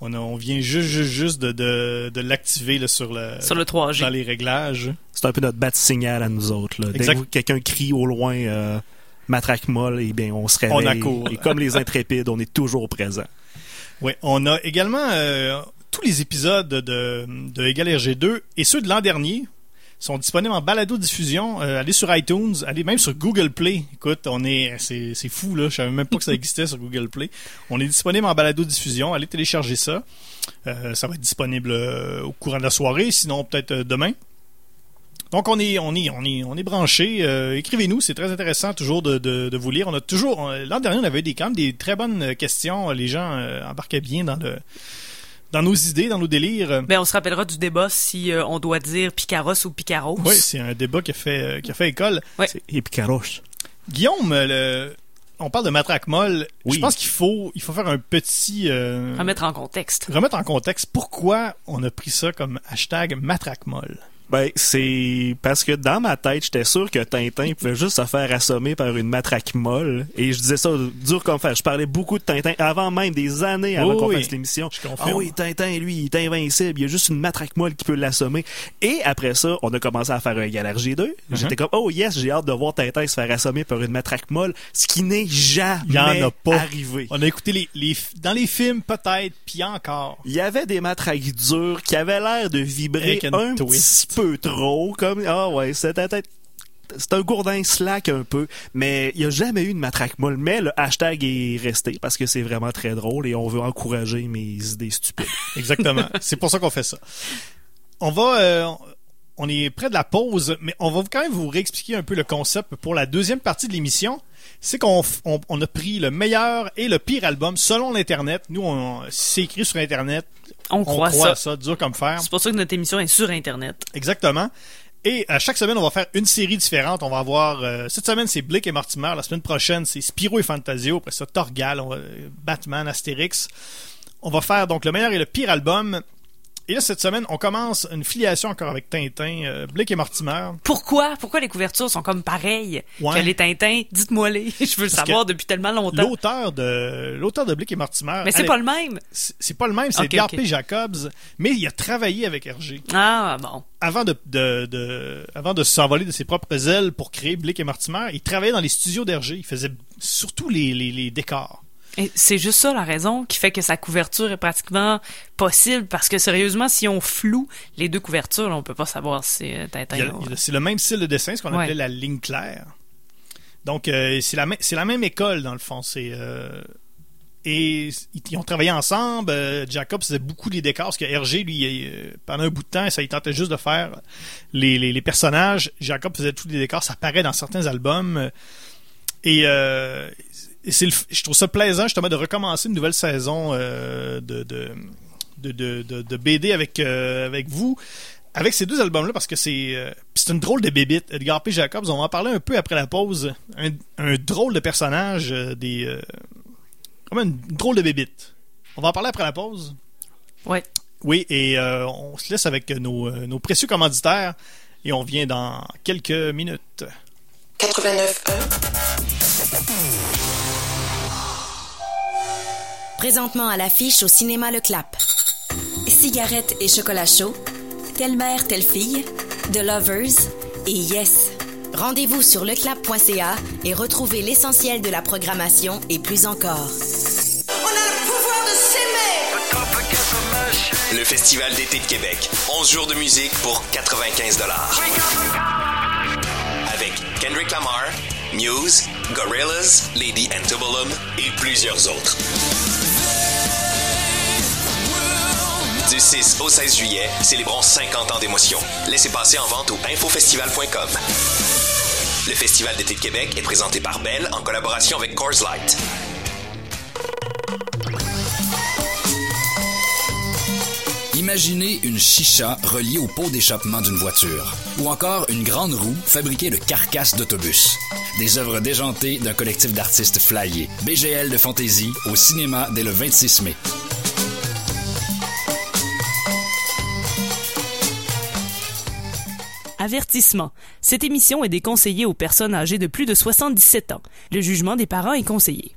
On, a- on vient juste, juste, juste de, de, de l'activer là, sur le, Sur le 3G. dans les réglages. C'est un peu notre bat signal à nous autres. Là. Dès Exact. que quelqu'un crie au loin euh, matraque molle, eh bien, on se réveille. On accourt. Et comme les intrépides, on est toujours présent. Oui, on a également euh, tous les épisodes de, de Égal RG2 et ceux de l'an dernier sont disponibles en balado-diffusion. Euh, allez sur iTunes, allez même sur Google Play. Écoute, on est, c'est, c'est fou là, je savais même pas que ça existait sur Google Play. On est disponible en balado-diffusion. Allez télécharger ça. Euh, ça va être disponible euh, au courant de la soirée, sinon peut-être demain. Donc on est on est on est on est branché. Écrivez-nous, c'est très intéressant toujours de, de, de vous lire. On a toujours l'an dernier on avait des quand même des très bonnes questions. Les gens embarquaient bien dans le dans nos idées, dans nos délires. Ben, on se rappellera du débat si euh, on doit dire Picaros ou Picaros. Oui, c'est un débat qui a fait euh, qui a fait école. Ouais. C'est Epicaroche. Guillaume, euh, le- on parle de matraque molle. Oui. Je pense qu'il faut il faut faire un petit euh, Remettre en contexte. remettre en contexte pourquoi on a pris ça comme hashtag matraque molle. Ben, c'est parce que dans ma tête, j'étais sûr que Tintin pouvait juste se faire assommer par une matraque molle. Et je disais ça dur comme fer. Je parlais beaucoup de Tintin avant même, des années avant qu'on oui. fasse l'émission. Ah oui, Tintin, lui, il est invincible. Il y a juste une matraque molle qui peut l'assommer. Et après ça, on a commencé à faire un Galar G2. Uh-huh. J'étais comme, oh yes, j'ai hâte de voir Tintin se faire assommer par une matraque molle. Ce qui n'est jamais Il y en a pas. arrivé. On a écouté les, les dans les films peut-être, puis encore. Il y avait des matraques dures qui avaient l'air de vibrer un petit peu trop, comme ah ouais, c'était peut-être c'est un gourdin slack un peu, mais il n'y a jamais eu de matraque molle. Mais le hashtag est resté parce que c'est vraiment très drôle et on veut encourager mes idées stupides. <laughs> Exactement. c'est pour ça qu'on fait ça. On va, euh, on est près de la pause, mais on va quand même vous réexpliquer un peu le concept pour la deuxième partie de l'émission. C'est qu'on on, a pris le meilleur et le pire album selon l'internet. Nous, on, c'est écrit sur internet, On, on croit, ça. ça, dur comme fer. C'est pour ça que notre émission est sur Internet. Exactement. Et à chaque semaine, on va faire une série différente. On va avoir euh, cette semaine, c'est Blake et Mortimer. La semaine prochaine, c'est Spyro et Fantasio. Après ça, Torgal, on va- euh, Batman, Astérix. On va faire donc le meilleur et le pire album. Et là, cette semaine, on commence une filiation encore avec Tintin, euh, Blake et Mortimer. Pourquoi? Pourquoi les couvertures sont comme pareilles Ouais. que les Tintins? Dites-moi les. <laughs> Je veux le savoir depuis tellement longtemps. L'auteur de l'auteur de Blake et Mortimer. Mais c'est pas le même. c'est pas le même, c'est Ok, Edgar ok. P. Jacobs, mais il a travaillé avec Hergé. Ah, bon. avant de, de, de- avant de s'envoler de ses propres ailes pour créer Blake et Mortimer, il travaillait dans les studios d'Hergé. Il faisait surtout les, les, les décors. C'est juste ça la raison qui fait que sa couverture est pratiquement possible parce que sérieusement, si on floue les deux couvertures, là, on peut pas savoir si c'est euh, Tintin C'est le même style de dessin, ce qu'on Ouais. appelait la ligne claire. Donc, euh, c'est la, même- c'est la même école, dans le fond. C'est, euh, et ils, ont travaillé ensemble. Euh, Jacob faisait beaucoup des décors, parce que Hergé, lui, pendant un bout de temps, ça il tentait juste de faire les, les, les personnages. Jacob faisait tous les décors, ça paraît dans certains albums. Et, euh, et c'est le f- je trouve ça plaisant, justement, de recommencer une nouvelle saison euh, de, de, de, de, de- de BD avec, euh, avec vous avec ces deux albums-là, parce que c'est euh, c'est une drôle de bébite. Edgar P. Jacobs, on va en parler un peu après la pause. Un, un drôle de personnage, euh, des euh, comme une drôle de bébite. On va en parler après la pause? Ouais. Oui, et euh, on se laisse avec nos, nos précieux commanditaires et on vient dans quelques minutes. 89.1 Présentement à l'affiche au cinéma Le Clap. Cigarettes et chocolat chaud, Telle mère, telle fille, The Lovers et Yes. Rendez-vous sur leclap.ca et retrouvez l'essentiel de la programmation et plus encore. On a le pouvoir de s'aimer Le Festival d'été de Québec. 11 jours de musique pour 95 Avec Kendrick Lamar, Muse, Gorillaz, Lady Antebellum et plusieurs autres. Du 6 au 16 juillet, célébrons 50 ans d'émotion. Laissez passer en vente au infofestival.com. Le Festival d'été de Québec est présenté par Bell en collaboration avec Coors Light. Imaginez une chicha reliée au pot d'échappement d'une voiture, ou encore une grande roue fabriquée de carcasses d'autobus. Des œuvres déjantées d'un collectif d'artistes flyés. BGL de fantaisie au cinéma dès le 26 mai. Avertissement. Cette émission est déconseillée aux personnes âgées de plus de 77 ans. Le jugement des parents est conseillé.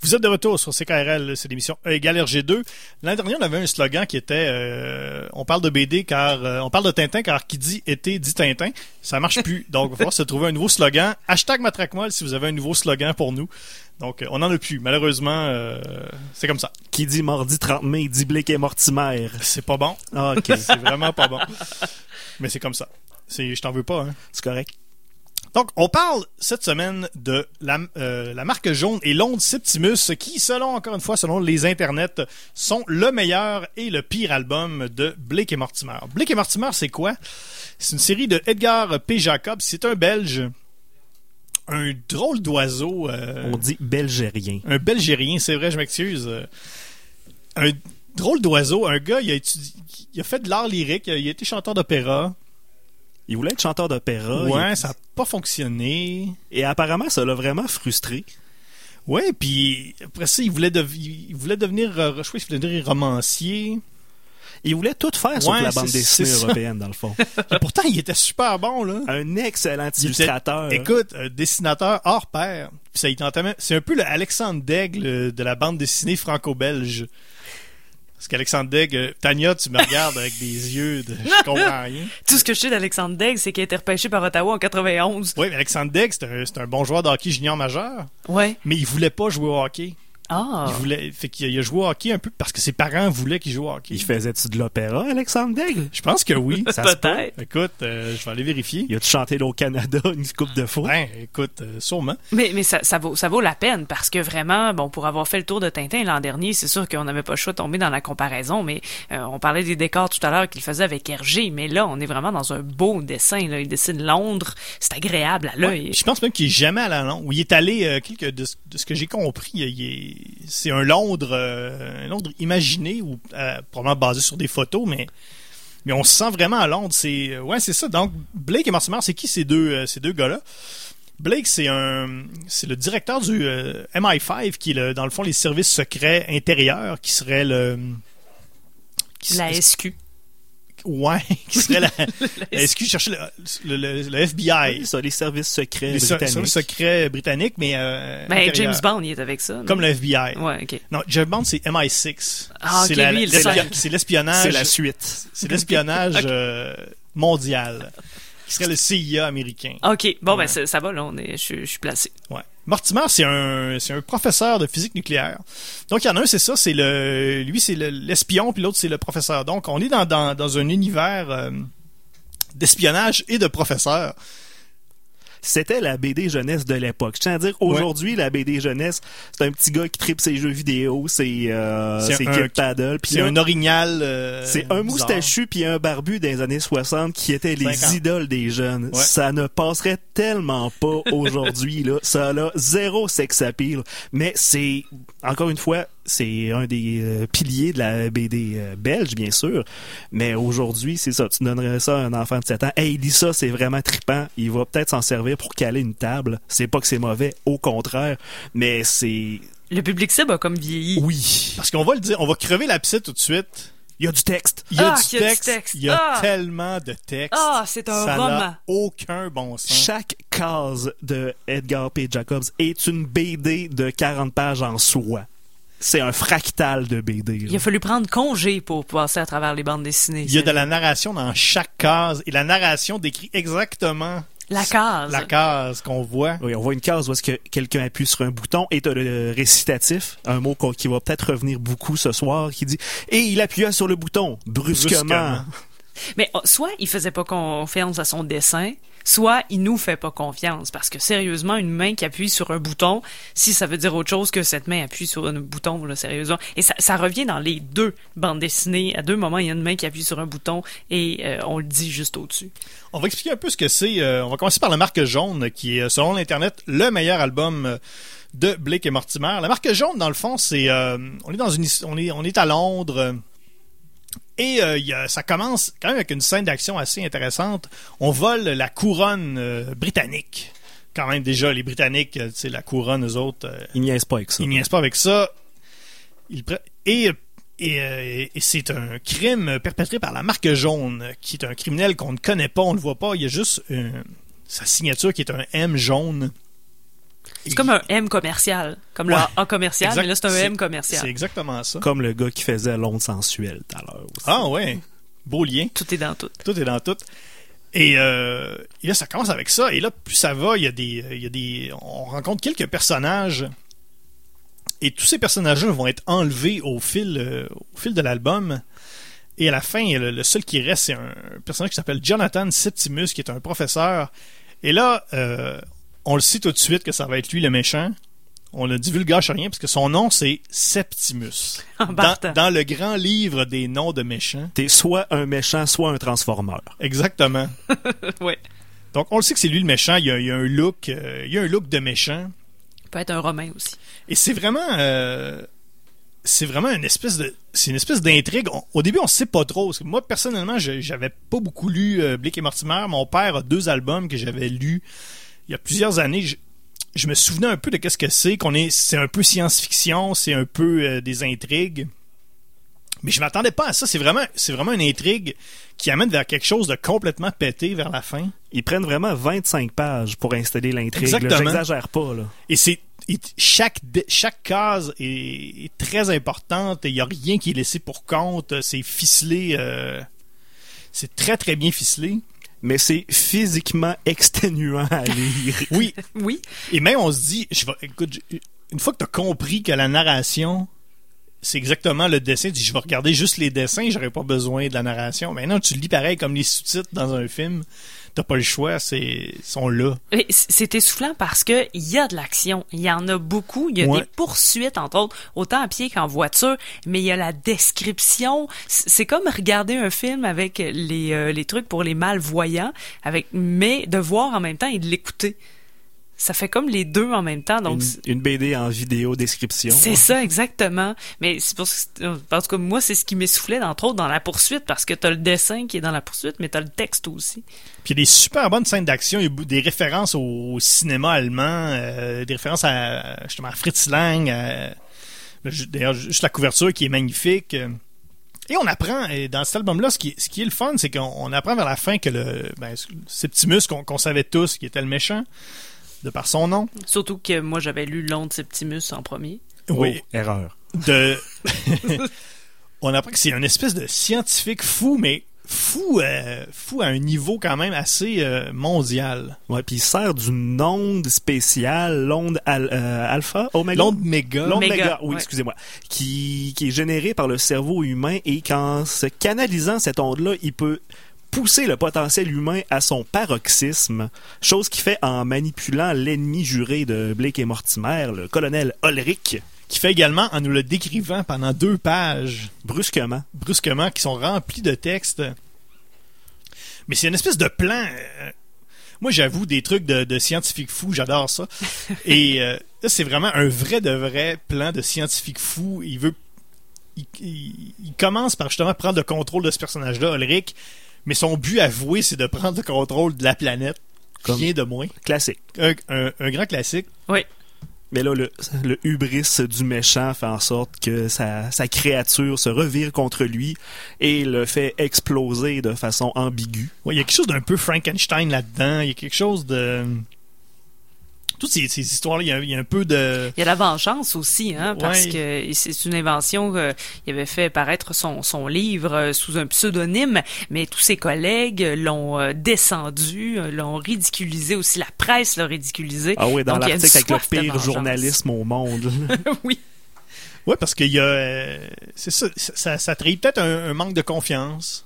Vous êtes de retour sur CKRL, c'est l'émission E égale RG2. L'an dernier, on avait un slogan qui était euh, on parle de BD car euh, on parle de Tintin car qui dit été dit Tintin. Ça marche plus. <laughs> Donc, il va falloir se trouver un nouveau slogan. Hashtag Matraquemol si vous avez un nouveau slogan pour nous. Donc, euh, on n'en a plus. Malheureusement, euh, c'est comme ça. Qui dit mardi 30 mai, dit Blake et Mortimer. C'est pas bon. Ah, ok. <laughs> C'est vraiment pas bon. Mais c'est comme ça. C'est, je t'en veux pas, hein. C'est correct. Donc, on parle cette semaine de la, euh, la marque jaune et l'onde Septimus, qui, selon, encore une fois, selon les internets, sont le meilleur et le pire album de Blake et Mortimer. Blake et Mortimer, c'est quoi? C'est une série de Edgar P. Jacobs. C'est un Belge. Un drôle d'oiseau. euh, On dit belgérien. un Belgérien, c'est vrai, je m'excuse. Un drôle d'oiseau, un gars, il a, étudié, il a fait de l'art lyrique, il a été chanteur d'opéra. Il voulait être chanteur d'opéra. ouais, il- ça n'a pas fonctionné. Et apparemment, ça l'a vraiment frustré. Ouais, puis après ça, il voulait, dev- il voulait devenir, je crois qu'il voulait devenir romancier. Il voulait tout faire Ouais, la bande dessinée européenne, dans le fond. <laughs> Et pourtant, il était super bon, là. Un excellent était- illustrateur. Écoute, un dessinateur hors pair. C'est un peu le Alexandre Daigle euh, de la bande dessinée franco-belge. Parce qu'Alexandre Daigle, euh, Tania, tu me regardes avec des yeux de je comprends rien. <laughs> Tout ce que je sais d'Alexandre Degg, c'est qu'il a été repêché par Ottawa en 91. Oui, mais Alexandre Daigle, c'est un, un bon joueur de hockey junior majeur, Ouais. mais il voulait pas jouer au hockey. Ah. Il voulait, fait qu'il a- il a joué au hockey un peu parce que ses parents voulaient qu'il joue au hockey. Il faisait-tu de l'opéra, Alexandre Daigle? Je pense que oui. Peut-être. Écoute, euh, je vais aller vérifier. Il a chanté au Canada <laughs> une coupe de fois. Ben, écoute, euh, sûrement. Mais, mais ça, ça, vaut, ça vaut la peine parce que vraiment, bon, pour avoir fait le tour de Tintin l'an dernier, c'est sûr qu'on n'avait pas le choix de tomber dans la comparaison, mais euh, on parlait des décors tout à l'heure qu'il faisait avec Hergé, mais là, on est vraiment dans un beau dessin. Là. Il dessine Londres, c'est agréable à l'œil. Ouais, je pense même qu'il est jamais allé à Londres. Ou il est allé, euh, quelque, de, ce- de ce que j'ai compris, il est- c'est un Londres, euh, un Londres imaginé ou euh, probablement basé sur des photos, mais mais on se sent vraiment à Londres. C'est euh, ouais, c'est ça. Donc Blake et Mortimer, c'est qui ces deux ces deux gars-là? Blake, c'est un c'est le directeur du euh, MI5 qui est le, dans le fond les services secrets intérieurs qui serait le qui La SQ. Ouais, <laughs> qui serait la, la SQ chercher le, le, le- le FBI. Oui, ça, les services secrets Les britanniques. services secrets britanniques, mais euh, Ben, intérieurs. James Bond, il est avec ça. non? Comme le FBI. Ouais, ok. Non, James Bond, c'est MI6. Ah, c'est c'est l'espionnage. C'est la suite. C'est l'espionnage <laughs> euh, mondial. Qui serait le CIA américain. Ok, bon, Ouais. ben, ça, ça va, là, on est, je, je suis placé. Ouais. Mortimer, c'est un, c'est un professeur de physique nucléaire. Donc, il y en a un, c'est ça, c'est le, lui, c'est le- l'espion, puis l'autre, c'est le professeur. Donc, on est dans, dans, dans un univers euh, d'espionnage et de professeur. C'était la BD jeunesse de l'époque. Je tiens à dire, aujourd'hui, la BD jeunesse, c'est un petit gars qui tripe ses jeux vidéo, c'est euh, C'est un- Paddle. C'est un orignal. euh, C'est un bizarre. moustachu puis un barbu des années 60 qui étaient les 50. idoles des jeunes. Ouais. Ça ne passerait tellement pas <laughs> aujourd'hui là. Ça a zéro sex appeal, mais c'est encore une fois, c'est un des euh, piliers de la BD euh, belge bien sûr, mais aujourd'hui, c'est ça, tu donnerais ça à un enfant de 7 ans, "Hey, lis ça, c'est vraiment trippant, il va peut-être s'en servir pour caler une table." C'est pas que c'est mauvais, au contraire, mais c'est Le public cible a comme vieilli. oui, Parce qu'on va le dire, on va crever l'abcès tout de suite. il y a du texte. Il y a, Ah, du, qu'il y a du texte, texte. Il y a Ah. tellement de texte. Ah, c'est un ça roman. n'a aucun bon sens. Chaque case de Edgar P. Jacobs est une BD de 40 pages en soi. C'est un fractal de BD. là. Il a fallu prendre congé pour passer à travers les bandes dessinées. Il y a de la narration dans chaque case et la narration décrit exactement La case. la case qu'on voit. Oui, on voit une case où est-ce que quelqu'un appuie sur un bouton et t'as le récitatif, un mot qui va peut-être revenir beaucoup ce soir, qui dit « Et il appuya sur le bouton, brusquement. Brusquement. Mais oh, soit il faisait pas confiance à son dessin, soit il nous fait pas confiance. Parce que sérieusement, une main qui appuie sur un bouton, si ça veut dire autre chose que cette main appuie sur un bouton, là, sérieusement. Et ça, revient dans les deux bandes dessinées. À deux moments, il y a une main qui appuie sur un bouton et euh, on le dit juste au-dessus. On va expliquer un peu ce que c'est. Euh, on va commencer par la marque jaune, qui est, selon l'Internet, le meilleur album euh, de Blake et Mortimer. La marque jaune, dans le fond, c'est... euh, on est dans une... On on est à Londres... euh, et euh, il y a- ça commence quand même avec une scène d'action assez intéressante. On vole la couronne euh, britannique. Quand même, déjà, les Britanniques, euh, tu sais, la couronne, eux autres, euh, Ils niaisent pas avec ça. ils niaisent pas avec ça. Ils et et, euh, et c'est un crime perpétré par la marque jaune, qui est un criminel qu'on ne connaît pas, on ne le voit pas. Il y a juste euh, sa signature qui est un M jaune. C'est comme un M commercial. Comme Ouais. le A commercial, Exact. mais là, c'est un M commercial. C'est exactement ça. Comme le gars qui faisait l'onde sensuelle tout à l'heure aussi. Ah ouais, beau lien. Tout est dans tout. Tout est dans tout. Et, euh, et là, ça commence avec ça. Et là, plus ça va, il y a des, il y a des, on rencontre quelques personnages. Et tous ces personnages-là vont être enlevés au fil, euh, au fil de l'album. Et à la fin, le, le seul qui reste, c'est un personnage qui s'appelle Jonathan Septimus, qui est un professeur. Et là, euh, on le sait tout de suite que ça va être lui le méchant. On ne divulgage rien parce que son nom, c'est Septimus. <laughs> En Dans, dans le grand livre des noms de méchants. T'es soit un méchant, soit un transformeur. Exactement. <laughs> ouais. Donc, on le sait que c'est lui le méchant. Il y a, il un look, euh, il y a un look de méchant. Peut être un romain aussi. Et c'est vraiment, euh, c'est vraiment une espèce de, c'est une espèce d'intrigue. On- au début, on sait pas trop. Parce que moi, personnellement, je- j'avais pas beaucoup lu euh, Blake et Mortimer. Mon père a deux albums que j'avais lus il y a plusieurs années. Je, je me souvenais un peu de qu'est-ce que c'est. Qu'on est, c'est un peu science-fiction, c'est un peu euh, des intrigues. Mais je m'attendais pas à ça. C'est vraiment, c'est vraiment une intrigue qui amène vers quelque chose de complètement pété vers la fin. Ils prennent vraiment 25 pages pour installer l'intrigue. Exactement. J'exagère pas, là. Et c'est et chaque case est, est très importante. Il n'y a rien qui est laissé pour compte. C'est ficelé. euh, c'est très très bien ficelé. Mais c'est physiquement <laughs> exténuant à lire. Oui. Oui. Et même on se dit, je vais, écoute, je- une fois que tu as compris que la narration c'est exactement le dessin, tu dis, je vais regarder juste les dessins, j'aurais pas besoin de la narration. Maintenant, tu le lis pareil comme les sous-titres dans un film. T'as pas le choix, c'est ils sont là. C'est essoufflant parce que il y a de l'action, il y en a beaucoup, il y a Ouais. des poursuites entre autres, autant à pied qu'en voiture, mais il y a la description. C'est comme regarder un film avec les euh, les trucs pour les malvoyants, avec mais de voir en même temps et de l'écouter. Ça fait comme les deux en même temps, donc Une, BD en vidéo description. c'est ça exactement. Mais c'est pour ça que- parce que moi c'est ce qui m'essoufflait entre autres dans la poursuite parce que t'as le dessin qui est dans la poursuite, mais t'as le texte aussi. Puis il y a des super bonnes scènes d'action, il y a des références au, au cinéma allemand, euh, des références à justement à Fritz Lang, à- d'ailleurs juste la couverture qui est magnifique. Et on apprend, et dans cet album-là, ce qui, ce qui est le fun, c'est qu'on on apprend vers la fin que le ben, Septimus, qu'on qu'on savait tous qui était le méchant, de par son nom. Surtout que moi j'avais lu L'onde Septimus en premier. Oh, erreur. de <laughs> on apprend que c'est une espèce de scientifique fou mais fou euh, fou à un niveau quand même assez euh, mondial Ouais, puis il sert d'une onde spéciale, l'onde al- euh, alpha, oméga? l'onde méga L'onde Méga, méga, oui, ouais. excusez-moi, qui, qui est générée par le cerveau humain et qu'en se canalisant cette onde-là, il peut pousser le potentiel humain à son paroxysme, chose qu'il fait en manipulant l'ennemi juré de Blake et Mortimer, le colonel Ulrich, qui fait également en nous le décrivant pendant deux pages brusquement. brusquement qui sont remplis de textes. Mais c'est une espèce de plan euh, moi j'avoue des trucs de, de scientifique fou j'adore ça. <laughs> Et euh, c'est vraiment un vrai de vrai plan de scientifique fou. Il veut il, il- il commence par justement prendre le contrôle de ce personnage-là, Ulrich, mais son but avoué, c'est de prendre le contrôle de la planète. Comme- Rien de moins. Classique. Un, un- un grand classique. Oui. Mais là, le, le hubris du méchant fait en sorte que sa, sa créature se revire contre lui et le fait exploser de façon ambiguë. Ouais, il y a quelque chose d'un peu Frankenstein là-dedans. Il y a quelque chose de. Toutes ces, ces histoires-là, il y a- il y, a un peu de... Il y a la vengeance aussi, hein, parce Ouais. que c'est une invention euh, il avait fait paraître son, son livre euh, sous un pseudonyme, mais tous ses collègues l'ont euh, descendu, l'ont ridiculisé aussi, la presse l'a ridiculisé. Ah oui, dans l'article avec le pire journalisme au monde. <laughs> oui. Ouais, parce qu'il y a... c'est ça, ça, ça trahit peut-être un, un manque de confiance.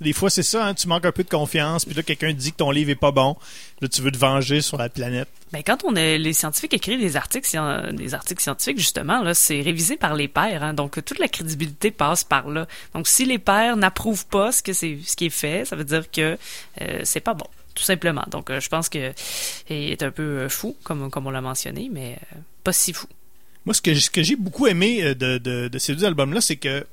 Des fois, c'est ça, hein, tu manques un peu de confiance, puis là, quelqu'un dit que ton livre est pas bon, là, tu veux te venger sur la planète. Ben, quand on a, les scientifiques écrivent des articles, des articles scientifiques, justement, là, c'est révisé par les pairs, hein, donc toute la crédibilité passe par là. Donc, si les pairs n'approuvent pas ce que c'est, ce qui est fait, ça veut dire que euh, c'est pas bon, tout simplement. Donc, euh, je pense que il est un peu euh, fou, comme, comme on l'a mentionné, mais euh, pas si fou. Moi, ce que, ce que j'ai beaucoup aimé de, de, de ces deux albums-là, c'est que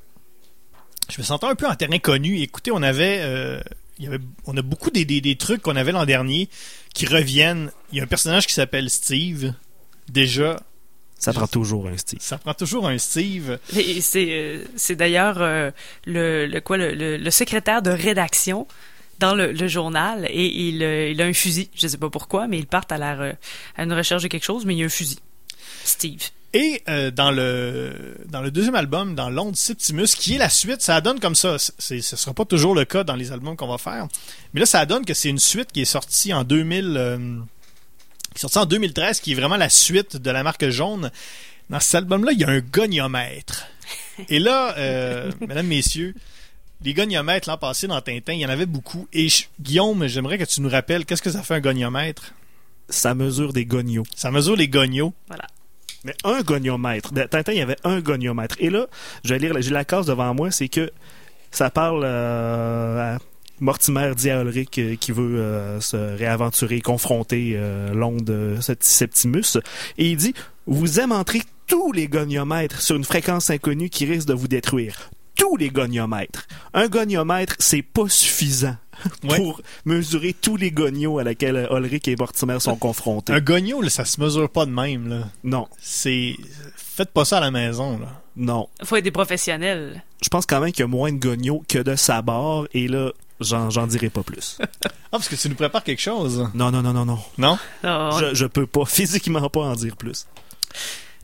je me sentais un peu en terrain connu. Écoutez, on avait, euh, il y avait on a beaucoup des, des, des trucs qu'on avait l'an dernier qui reviennent. Il y a un personnage qui s'appelle Steve. Déjà, Ça prend toujours un style. ça prend toujours un Steve. Et c'est, euh, c'est d'ailleurs euh, le, le quoi, le, le- le secrétaire de rédaction dans le, le journal et il, il a un fusil. Je sais pas pourquoi, mais ils partent à, la re- à une recherche de quelque chose, mais il y a un fusil. Steve. Et euh, dans le dans le deuxième album, dans Londres Septimus, qui est la suite, ça donne comme ça. C'est, ce sera pas toujours le cas dans les albums qu'on va faire. Mais là, ça donne que c'est une suite qui est sortie en 2000, euh, qui est sortie en 2013, qui est vraiment la suite de la marque jaune. Dans cet album-là, il y a un goniomètre. <laughs> Et là, euh, mesdames, messieurs, les goniomètres l'an passé dans Tintin, il y en avait beaucoup. Et je- Guillaume, j'aimerais que tu nous rappelles qu'est-ce que ça fait un goniomètre? Ça mesure des gognos. Ça mesure les gonios. Mais un goniomètre. Tintin, il y avait un goniomètre. Et là, je vais lire, j'ai la case devant moi, c'est que ça parle euh, à Mortimer Diaolric euh, qui veut euh, se réaventurer, confronter euh, l'onde Sept- Septimus. Et il dit Vous aimanterez tous les goniomètres sur une fréquence inconnue qui risque de vous détruire. Tous les goniomètres. Un goniomètre, c'est pas suffisant Ouais. pour mesurer tous les gonios à laquelle Ulrich et Mortimer sont confrontés. Un gonio, là, ça se mesure pas de même. Là. Non, c'est faites pas ça à la maison là. non. Il faut être des professionnels. je pense quand même qu'il y a moins de gognos que de sabords, et là, j'en, j'en dirai pas plus. <laughs> Ah parce que tu nous prépares quelque chose. Non, non, non, non, non. Non? Je, je peux pas, <laughs> physiquement pas en dire plus.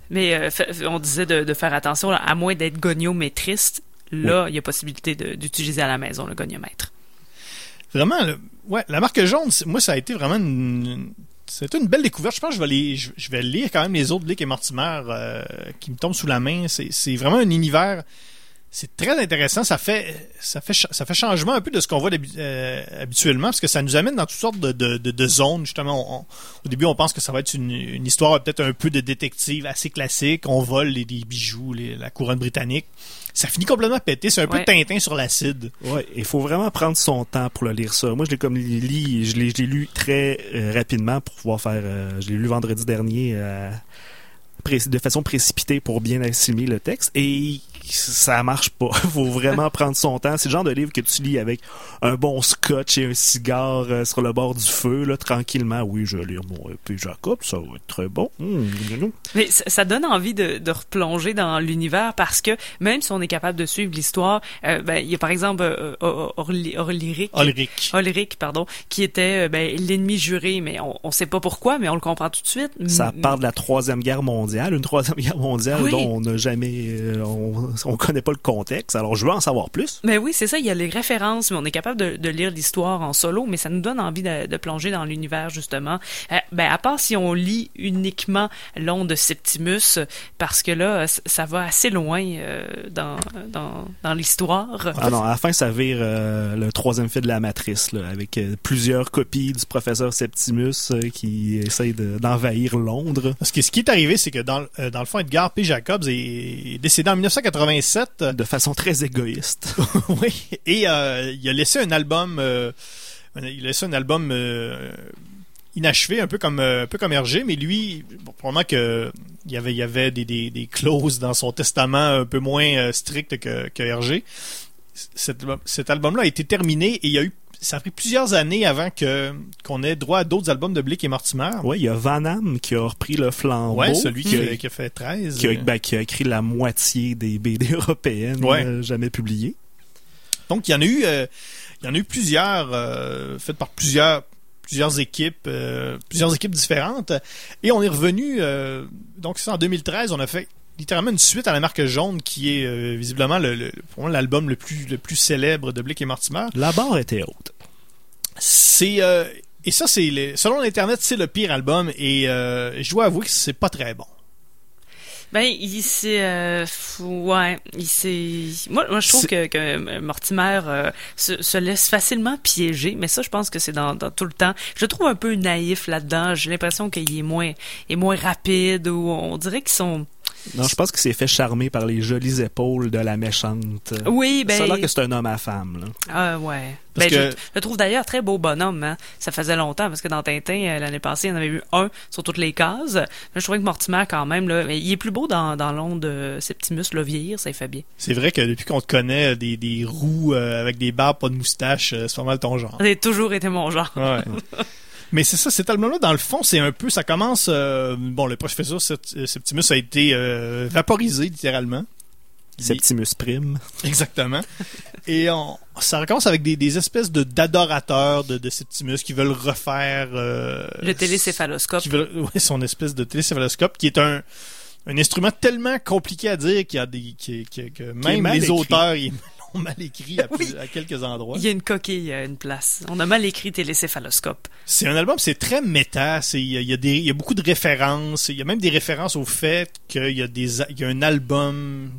Mais euh, on disait de, de faire attention, là, à moins d'être goniométriste, là, il y a possibilité de- d'utiliser à la maison le goniomètre. Vraiment la marque jaune, moi ça a été vraiment une une belle découverte. Je pense que je vais les lire quand même les autres Blick et Mortimer euh, qui me tombent sous la main. C'est vraiment un univers c'est très intéressant. Ça fait, ça fait, ça fait changement un peu de ce qu'on voit euh, habituellement, parce que ça nous amène dans toutes sortes de, de, de- de zones. Justement, on- on- au début, on pense que ça va être une, une histoire peut-être un peu de détective assez classique. On vole les, bijoux, les- la couronne britannique. Ça finit complètement pété. C'est un peu Ouais. Tintin sur l'acide. Ouais, il faut vraiment prendre son temps pour le lire ça. Moi, je l'ai comme lu, je l'ai, je l'ai lu très euh, rapidement pour pouvoir faire. euh, je l'ai lu vendredi dernier euh, de façon précipitée pour bien assimiler le texte et ça marche pas. <laughs> faut vraiment prendre son temps. C'est le genre de livre que tu lis avec un bon scotch et un cigare euh, sur le bord du feu, là, tranquillement. Oui, je vais lire mon épée Jacob, ça va être très bon. Gnou. Mais ça, ça donne envie de, de replonger dans l'univers parce que même si on est capable de suivre l'histoire, euh, ben, il y a par exemple euh, Or- Orly- Orlyric. Ulrich, pardon, qui était euh, ben, l'ennemi juré, mais on, on sait pas pourquoi, mais on le comprend tout de suite. Ça parle de la troisième guerre mondiale, une troisième guerre mondiale Oui. dont on n'a jamais, on, <laughs> on connaît pas le contexte. Alors je veux en savoir plus. Mais oui, c'est ça, il y a les références, mais on est capable de, de lire l'histoire en solo, mais ça nous donne envie de, de plonger dans l'univers, justement. Euh, ben, à part si on lit uniquement l'onde de Septimus, parce que là, ça va assez loin euh, dans, dans, dans l'histoire. Ah non, à la fin ça vire euh, le troisième film de la Matrice, là, avec euh, plusieurs copies du professeur Septimus euh, qui essaye de- d'envahir Londres Parce que ce qui est arrivé, c'est que dans, euh, dans le fond, Edgar P. Jacobs est, est décédé en 1987. de façon très égoïste. <laughs> oui. Et euh, il a laissé un album. euh, il a laissé un album euh, inachevé, un peu comme un peu comme Hergé, mais lui, bon, probablement que il y avait il y avait des, des, des clauses dans son testament un peu moins strictes que, que Hergé. Cet, cet album-là a été terminé et il y a eu ça a pris plusieurs années avant que qu'on ait droit à d'autres albums de Blick et Mortimer. ouais, il y a Van Hamme qui a repris le flambeau. Ouais, celui qui, a, qui, qui a fait 13. qui a, ben, qui a écrit la moitié des BD <laughs> européennes Ouais. euh, jamais publiées. Donc, il y en a eu, euh, il y en a eu plusieurs, euh, faites par plusieurs plusieurs équipes, plusieurs équipes différentes. Et on est revenu, donc c'est en 2013, on a fait littéralement une suite à la marque jaune qui est euh, visiblement le, le- pour moi, l'album le plus, le plus célèbre de Blake et Mortimer. La barre était haute. C'est euh, et ça c'est selon l'internet c'est le pire album et euh, je dois avouer que c'est pas très bon. Ben, il s'est, euh, ouais, il s'est. Moi, moi, je trouve que, que Mortimer euh, se, se laisse facilement piéger, mais ça, je pense que c'est dans, dans tout le temps. Je le trouve un peu naïf là-dedans. J'ai l'impression qu'il est moins, est moins rapide ou on dirait qu'ils sont. Non, je pense qu'il s'est fait charmer par les jolies épaules de la méchante. Oui, ben. Ça a l'air que c'est un homme à femme. Là. Ah ouais. Parce ben, que- je, je le trouve d'ailleurs très beau bonhomme. Hein. Ça faisait longtemps parce que dans Tintin euh, l'année passée, il y en avait eu un sur toutes les cases. Mais je trouvais que Mortimer quand même là, mais il est plus beau dans dans l'onde de Septimus le vieillir, ça fait bien. C'est vrai que depuis qu'on te connaît des, des roues euh, avec des barbes pas de moustache, euh, c'est pas mal ton genre. A toujours été mon genre. Ouais. <laughs> Mais c'est ça, cet album-là, dans le fond, c'est un peu, ça commence, euh, bon, le professeur Septimus a été euh, vaporisé, littéralement. Septimus Prime. Exactement. Et on, ça recommence avec des, espèces d'adorateurs de, de, Septimus qui veulent refaire euh, le télécéphaloscope. Qui veulent, <laughs> son espèce de télécéphaloscope qui est un un instrument tellement compliqué à dire qu'il y a des qui, que même les auteurs mal écrit à, <laughs> Oui. à quelques endroits. Il y a une coquille à une place. On a mal écrit télécéphaloscope. C'est un album, c'est très méta. Il y y y a beaucoup de références. Il y a même des références au fait qu'il y a des y a un album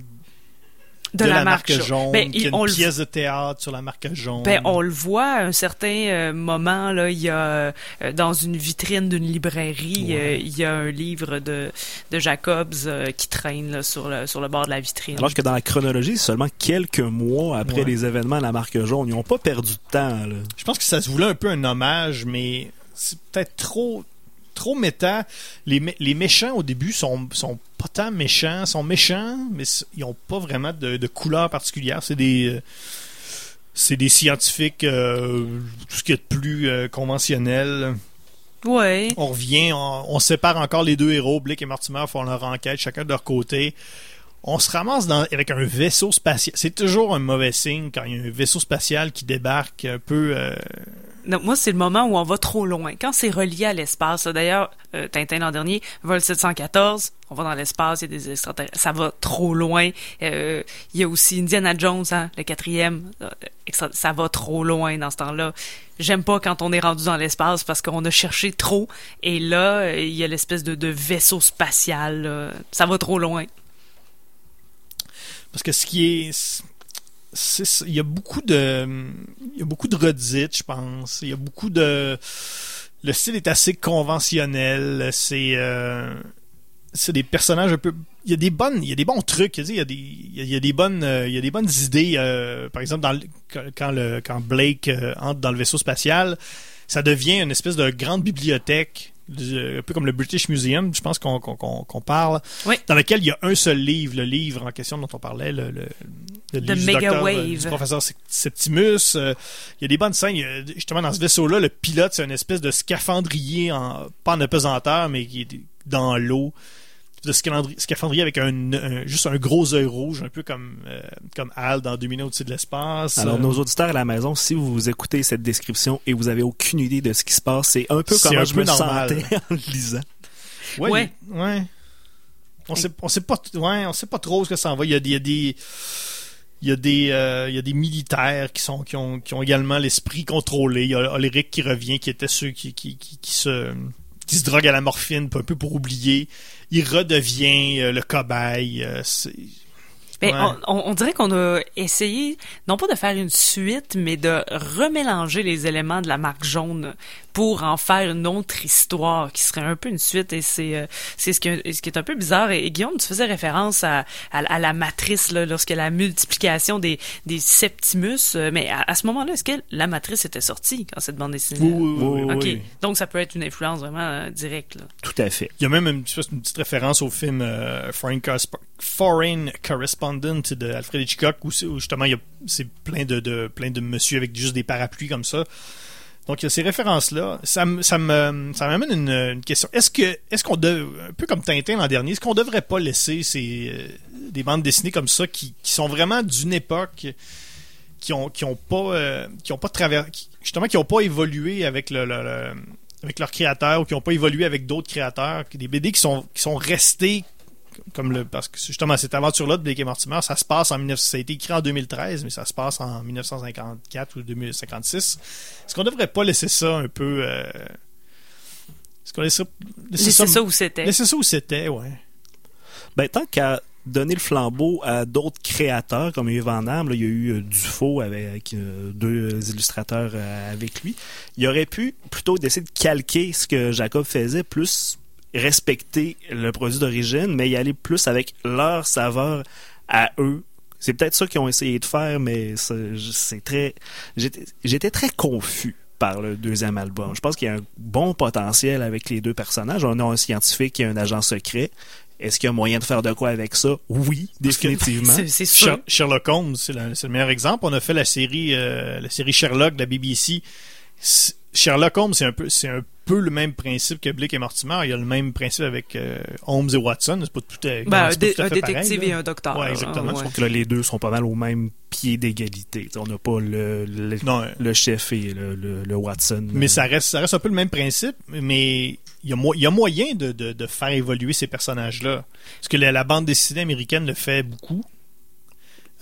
De, la, marque, jaune. jaune, Ben, qu'il y a on une le- pièce de théâtre sur la marque jaune. Ben, on le voit à un certain euh, moment, là, il y a euh, dans une vitrine d'une librairie, euh, il y a un livre de, de Jacobs euh, qui traîne là, sur, le, sur le bord de la vitrine. Alors que dans la chronologie, seulement quelques mois après Ouais. les événements à la marque jaune, ils n'ont pas perdu de temps. Là. Je pense que ça se voulait un peu un hommage, mais c'est peut-être trop trop méta. Les, mé- les méchants au début sont, sont pas tant méchants, sont méchants, mais ils ont pas vraiment de, de couleur particulière. C'est des euh, c'est des scientifiques, euh, tout ce qui est de plus euh, conventionnel. Ouais. On revient, on, on sépare encore les deux héros. Blake et Mortimer font leur enquête, chacun de leur côté. On se ramasse avec un vaisseau spatial. C'est toujours un mauvais signe quand il y a un vaisseau spatial qui débarque un peu. euh, moi, c'est le moment où on va trop loin. Quand c'est relié à l'espace, d'ailleurs, euh, Tintin l'an dernier, vol 714, on va dans l'espace, il y a des extraterrestres, ça va trop loin. Euh, il y a aussi Indiana Jones, hein, le quatrième, ça va trop loin dans ce temps-là. J'aime pas quand on est rendu dans l'espace parce qu'on a cherché trop, et là, il y a l'espèce de, vaisseau spatial, ça va trop loin. Parce que ce qui est. il y a beaucoup de. Il y a beaucoup de redites, je pense. Il y a beaucoup de. Le style est assez conventionnel. C'est. euh, c'est des personnages un peu. Il y a des bonnes. Il y a des bons trucs. Il y a des. Il y a, des bonnes. euh, Il y a des bonnes idées. euh, par exemple, quand- Blake entre dans le vaisseau spatial, ça devient une espèce de grande bibliothèque. Du- Un peu comme le British Museum, je pense qu'on parle Oui. dans lequel il y a un seul livre, le livre en question dont on parlait, le, le, le livre du docteur, euh, Wave. du professeur Sep- Septimus. euh, il y a des bonnes scènes. A- justement, dans ce vaisseau-là, le pilote, c'est une espèce de scaphandrier, en, pas en apesanteur, mais qui est dans l'eau. De scaphandrier, avec un, un- juste un gros œil rouge, un peu comme, euh, comme Al dans Deux minutes au-dessus de l'espace. Alors, Euh, nos auditeurs à la maison, si vous écoutez cette description et vous avez aucune idée de ce qui se passe, c'est un peu comme un je peu me normal. sentais <laughs> en le lisant. Ouais. Ouais. il- ouais. On sait, on sait pas, ouais, on sait pas trop ce que ça en va. Il y a, des- il y a des, il y a des, euh, il y a des militaires qui sont, qui ont, qui ont également l'esprit contrôlé. Il y a Oleric qui revient, qui était ceux qui, qui, qui, qui se, qui se drogue à la morphine, un peu pour oublier. Il redevient euh, le cobaye. euh, Ouais. on, on- on dirait qu'on a essayé, non pas de faire une suite, mais de remélanger les éléments de la marque jaune pour en faire une autre histoire qui serait un peu une suite. Et c'est euh, c'est ce qui, est- ce qui est un peu bizarre. Et, et Guillaume, tu faisais référence à, à, à la matrice là, lorsque la multiplication des, des Septimus. euh, mais à, à ce moment-là, est-ce que la matrice était sortie quand cette bande dessinée Oui, oui, oui, oui. Ok, oui. donc ça peut être une influence vraiment euh, directe. Là. Tout à fait. Il y a même une, petite- une petite référence au film euh, Foreign, Corresp- Foreign Correspondent de Alfred Hitchcock où, justement il y a c'est plein de, de plein de monsieur avec juste des parapluies comme ça. Donc il y a ces références là. Ça ça me ça m'amène une, une question. Est-ce que est-ce qu'on dev- un peu comme Tintin l'an dernier, est-ce qu'on devrait pas laisser ces euh, des bandes dessinées comme ça qui, qui sont vraiment d'une époque qui ont qui ont pas euh, qui ont pas travers justement qui n'ont pas évolué avec le- le- avec leurs créateurs ou qui n'ont pas évolué avec d'autres créateurs, des BD qui sont qui sont restés comme le parce que justement cette aventure là de Blake et Mortimer, ça se passe en 19 ça a été écrit en 2013 mais ça se passe en 1954 ou 2056. Est-ce qu'on devrait pas laisser ça un peu euh, est-ce qu'on laisserait laisser C'est ça où c'était. laisser ça où c'était, ouais. Ben, tant qu'à donner le flambeau à d'autres créateurs, comme il y a eu Van Damme, là, il y a eu euh, Dufaux avec euh, deux illustrateurs euh, avec lui, il aurait pu, plutôt d'essayer de calquer ce que Jacob faisait, plus respecter le produit d'origine, mais y aller plus avec leur saveur à eux. C'est peut-être ça qu'ils ont essayé de faire, mais c'est très... J'étais très confus par le deuxième album. Je pense qu'il y a un bon potentiel avec les deux personnages. On a un scientifique et un agent secret. Est-ce qu'il y a moyen de faire de quoi avec ça? Oui, définitivement. C'est sûr. Sherlock Holmes, c'est le meilleur exemple. On a fait la série, euh, la série Sherlock de la BBC. Sherlock Holmes, c'est un peu, c'est un peu le même principe que Blake et Mortimer. Il y a le même principe avec euh, Holmes et Watson. C'est pas tout à, Ben, un, c'est pas dé- tout à un fait détective et un docteur. Ouais, exactement. hein, ouais. Donc là, les deux sont pas mal au même pied d'égalité. T'sais, On n'a pas le, le, Non, le chef et le, le- le Watson. mais Euh, ça reste, ça reste un peu le même principe, mais il y a, mo- il y a moyen de, de- de faire évoluer ces personnages-là. Parce que la, la bande dessinée américaine le fait beaucoup.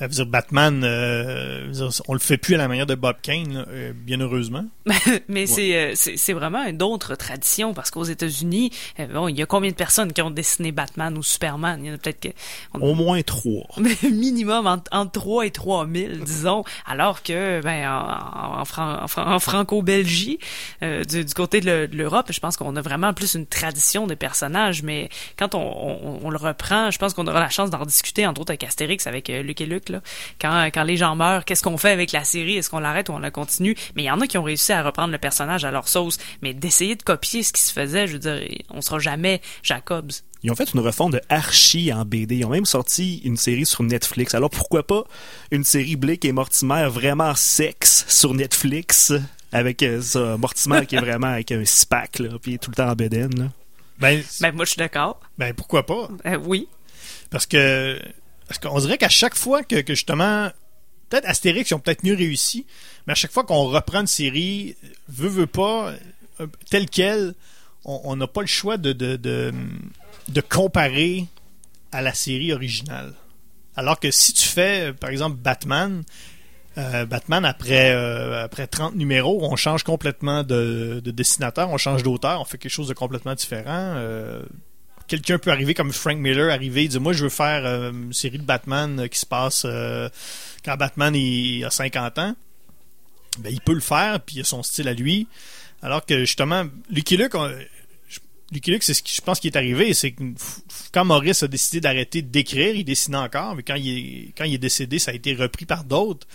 Euh, je veux dire, Batman, euh, je veux dire, on le fait plus à la manière de Bob Kane, là, euh, bien heureusement. <laughs> Mais c'est, euh, c'est vraiment une autre tradition parce qu'aux États-Unis, bon, il y a combien de personnes qui ont dessiné Batman ou Superman? Il y en a peut-être que on- Au moins trois. <laughs> minimum entre, entre 3 et 3 000, disons, alors que ben, en, en, Fran- en Fran- en Franco-Belgie, euh, du, du côté de le- de l'Europe, je pense qu'on a vraiment plus une tradition de personnages, mais quand on, on, on le reprend, je pense qu'on aura la chance d'en discuter, entre autres avec Astérix, avec Luc et Luc, là. Quand, quand les gens meurent, qu'est-ce qu'on fait avec la série? Est-ce qu'on l'arrête ou on la continue? Mais il y en a qui ont réussi à reprendre le personnage à leur sauce, mais d'essayer de copier ce qui se faisait, je veux dire, on sera jamais Jacobs. Ils ont fait une refonte de Archie en BD. Ils ont même sorti une série sur Netflix. Alors pourquoi pas une série Blake et Mortimer vraiment sexe sur Netflix avec euh, ça, Mortimer qui est vraiment avec un six-pack, là, puis tout le temps en bédaine. Là? Ben, Ben, moi, je suis d'accord. ben pourquoi pas? Euh, oui. Parce que parce qu'on dirait qu'à chaque fois que, justement peut-être Astérix ils ont peut-être mieux réussi, mais à chaque fois qu'on reprend une série, veut veut pas euh, telle quelle, on n'a pas le choix de, comparer à la série originale. Alors que si tu fais, euh, par exemple, Batman, euh, Batman, après, euh, après 30 numéros, on change complètement de, de dessinateur, on change d'auteur, on fait quelque chose de complètement différent. Quelqu'un peut arriver comme Frank Miller, arriver et dire Moi, je veux faire euh, une série de Batman euh, qui se passe euh, quand Batman a 50 ans. Ben, il peut le faire, puis il a son style à lui. Alors que justement, Lucky Luke, Lucky Luke, c'est ce qui je pense qui est arrivé, c'est que quand Maurice a décidé d'arrêter d'écrire, il dessinait encore, mais quand il est, décédé, ça a été repris par d'autres.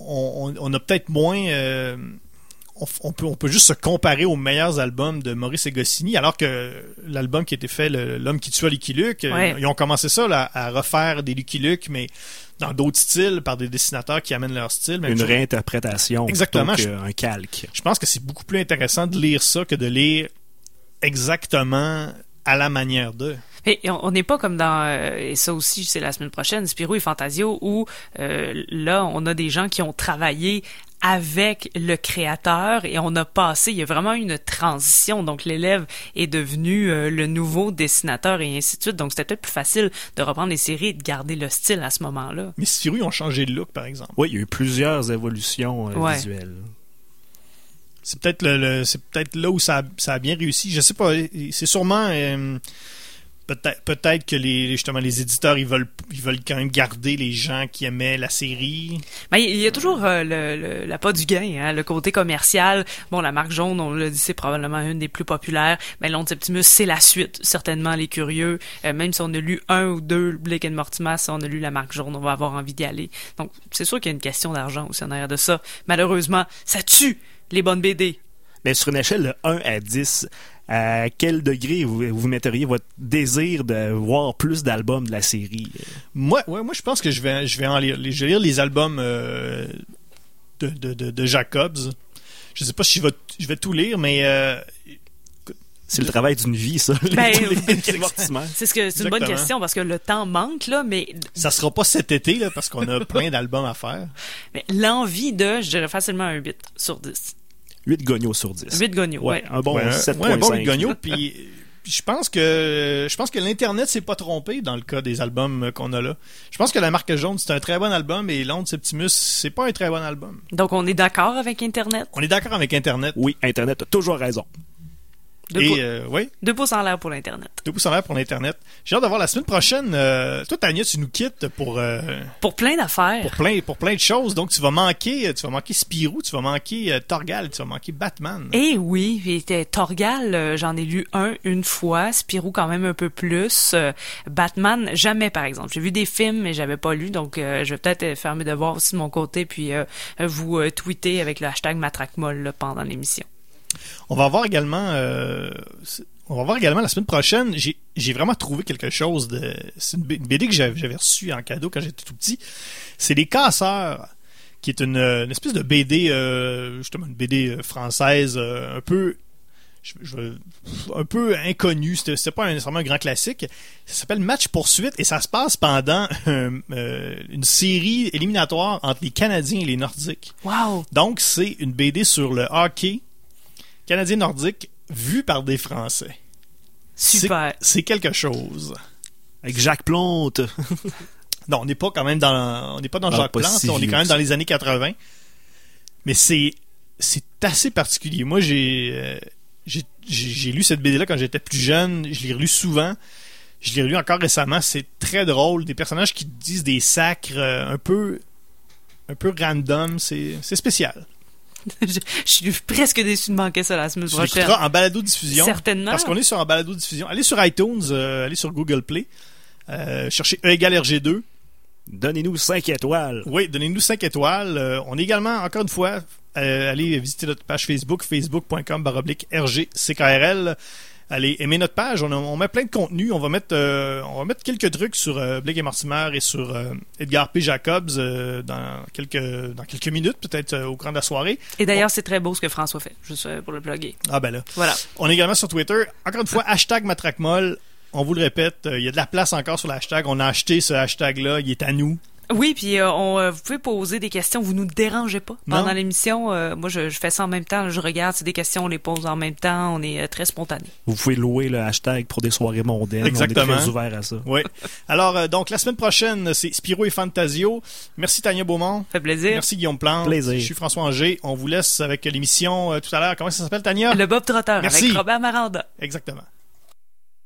On, a peut-être moins. On, peut, on peut juste se comparer aux meilleurs albums de Maurice et Goscinny, alors que l'album qui a été fait, L'homme qui tua Lucky Luke, euh, Ouais. ils ont commencé ça là, à refaire des Lucky Luke, mais dans d'autres styles, par des dessinateurs qui amènent leur style. Même Une chose. réinterprétation Exactement, plutôt qu'un calque. Je pense que c'est beaucoup plus intéressant de lire ça que de lire exactement à la manière d'eux. Et on on n'est pas comme dans, euh, et ça aussi c'est la semaine prochaine, Spirou et Fantasio, où euh, là on a des gens qui ont travaillé avec le créateur et on a passé, il y a vraiment une transition, donc l'élève est devenu euh, le nouveau dessinateur et ainsi de suite, donc c'était peut-être plus facile de reprendre les séries et de garder le style à ce moment-là. Mais ils ont changé de look, par exemple. Oui, il y a eu plusieurs évolutions euh, Ouais. visuelles. C'est peut-être le, le- c'est peut-être là où ça a, ça a bien réussi. Je sais pas. C'est sûrement euh, peut-être peut-être que les justement les éditeurs ils veulent ils veulent quand même garder les gens qui aimaient la série. Mais il y a toujours euh, le, le- la pas du gain, hein, le côté commercial. Bon, la marque jaune, on l'a dit, c'est probablement une des plus populaires. Mais Londres Septimus, c'est la suite, certainement les curieux. Euh, même si on a lu un ou deux Blake and Mortimer, si on a lu la marque jaune, on va avoir envie d'y aller. Donc, c'est sûr qu'il y a une question d'argent aussi en arrière de ça. Malheureusement, ça tue les bonnes BD. Mais sur une échelle de 1 à 10, à quel degré vous, vous metteriez votre désir de voir plus d'albums de la série? Moi ouais, moi je pense que je vais je vais en lire les- je vais lire les albums euh, de, de, de, de Jacobs. Je sais pas si je vais je vais tout lire mais euh, C'est le travail d'une vie, ça. Ben. <laughs> <laughs> C'est ce que c'est une bonne question parce que le temps manque là, mais, Ça sera pas cet été, là, parce qu'on a <laughs> plein d'albums à faire. mais l'envie de, je dirais facilement un 8 sur 10. 8 gognos sur 10. 8 gagnos, ouais. Ouais, un bon Ouais, un- 7.5. ouais, un bon Gogno, puis puis je pense que je pense que l'internet s'est pas trompé dans le cas des albums qu'on a là. Je pense que la marque jaune c'est un très bon album et Londres Septimus c'est pas un très bon album. Donc on est d'accord avec Internet? On est d'accord avec internet. Oui, Internet a toujours raison. Deux, et euh, oui, deux pouces en l'air pour l'Internet. deux pouces en l'air pour l'internet. J'ai hâte de voir la semaine prochaine. euh, toi Tania, tu nous quittes pour euh, Pour plein d'affaires. pour plein pour plein de choses. Donc tu vas manquer tu vas manquer Spirou, tu vas manquer euh, Torgal, tu vas manquer Batman. Eh oui, était Torgal, euh, j'en ai lu un une fois, Spirou quand même un peu plus, euh, Batman jamais par exemple. J'ai vu des films mais j'avais pas lu donc euh, je vais peut-être euh, faire mes devoirs aussi de mon côté puis euh, vous euh, tweeter avec le hashtag matraquemolle là, pendant l'émission. On va voir également, euh, on va voir également la semaine prochaine. J'ai, vraiment trouvé quelque chose de, c'est une BD que j'avais, reçue en cadeau quand j'étais tout petit. C'est les Casseurs, qui est une, une espèce de BD, euh, justement une BD euh, française, euh, un peu, je, je- un peu inconnue. C'était, pas un- nécessairement un grand classique. Ça s'appelle Match poursuite et ça se passe pendant euh, une série éliminatoire entre les Canadiens et les Nordiques. Wow. Donc, c'est une BD sur le hockey canadien-nordique vu par des Français. Super. C'est- C'est quelque chose. Avec Jacques Plante. <laughs> Non, on n'est pas quand même dans, on n'est pas dans Ah, Jacques pas Plante, si là, on est quand même dans les années 80. Mais c'est, c'est assez particulier. Moi, j'ai, euh, j'ai, j'ai j'ai lu cette BD-là quand j'étais plus jeune. Je l'ai relu souvent. Je l'ai relu encore récemment. C'est très drôle. Des personnages qui disent des sacres euh, un peu, un peu random. C'est, c'est spécial. <laughs> je, je suis presque déçu de manquer ça la semaine Tu prochaine. l'écouteras en balado-diffusion. Certainement. Parce qu'on est sur un balado-diffusion. Allez sur iTunes, euh, allez sur Google Play. Euh, cherchez E égale RG2. Donnez-nous 5 étoiles. Oui, donnez-nous 5 étoiles. Euh, on est également, encore une fois, euh, allez visiter notre page Facebook, facebook.com baroblique RGCKRL. Allez aimer notre page. On, a- on met plein de contenu. On va mettre, euh, on va mettre quelques trucs sur euh, Blake et Mortimer et sur euh, Edgar P. Jacobs dans quelques dans quelques minutes, peut-être au cours de la soirée. Et d'ailleurs, c'est très beau ce que François fait, juste pour le plugger. Ah ben là. Voilà. On est également sur Twitter. Encore une fois, hashtag matraquemolle. On vous le répète, il y a de la place encore sur le hashtag. On a acheté ce hashtag-là. Il est à nous. Oui, puis euh, on, euh, vous pouvez poser des questions, vous nous dérangez pas pendant l'émission. Euh, moi, je, je fais ça en même temps, je regarde, c'est des questions, on les pose en même temps, on est euh, très spontané. Vous pouvez louer le hashtag pour des soirées mondaines. Exactement. On est très ouvert à ça. Oui. Alors, euh, donc, la semaine prochaine, c'est Spiro et Fantasio. Merci Tania Beaumont. Ça fait plaisir. Merci Guillaume Plante. Plaisir. Je suis François Angers. On vous laisse avec l'émission euh, tout à l'heure. Comment ça s'appelle, Tania? Le Bob Trotteur Merci. avec Robert Maranda. Exactement.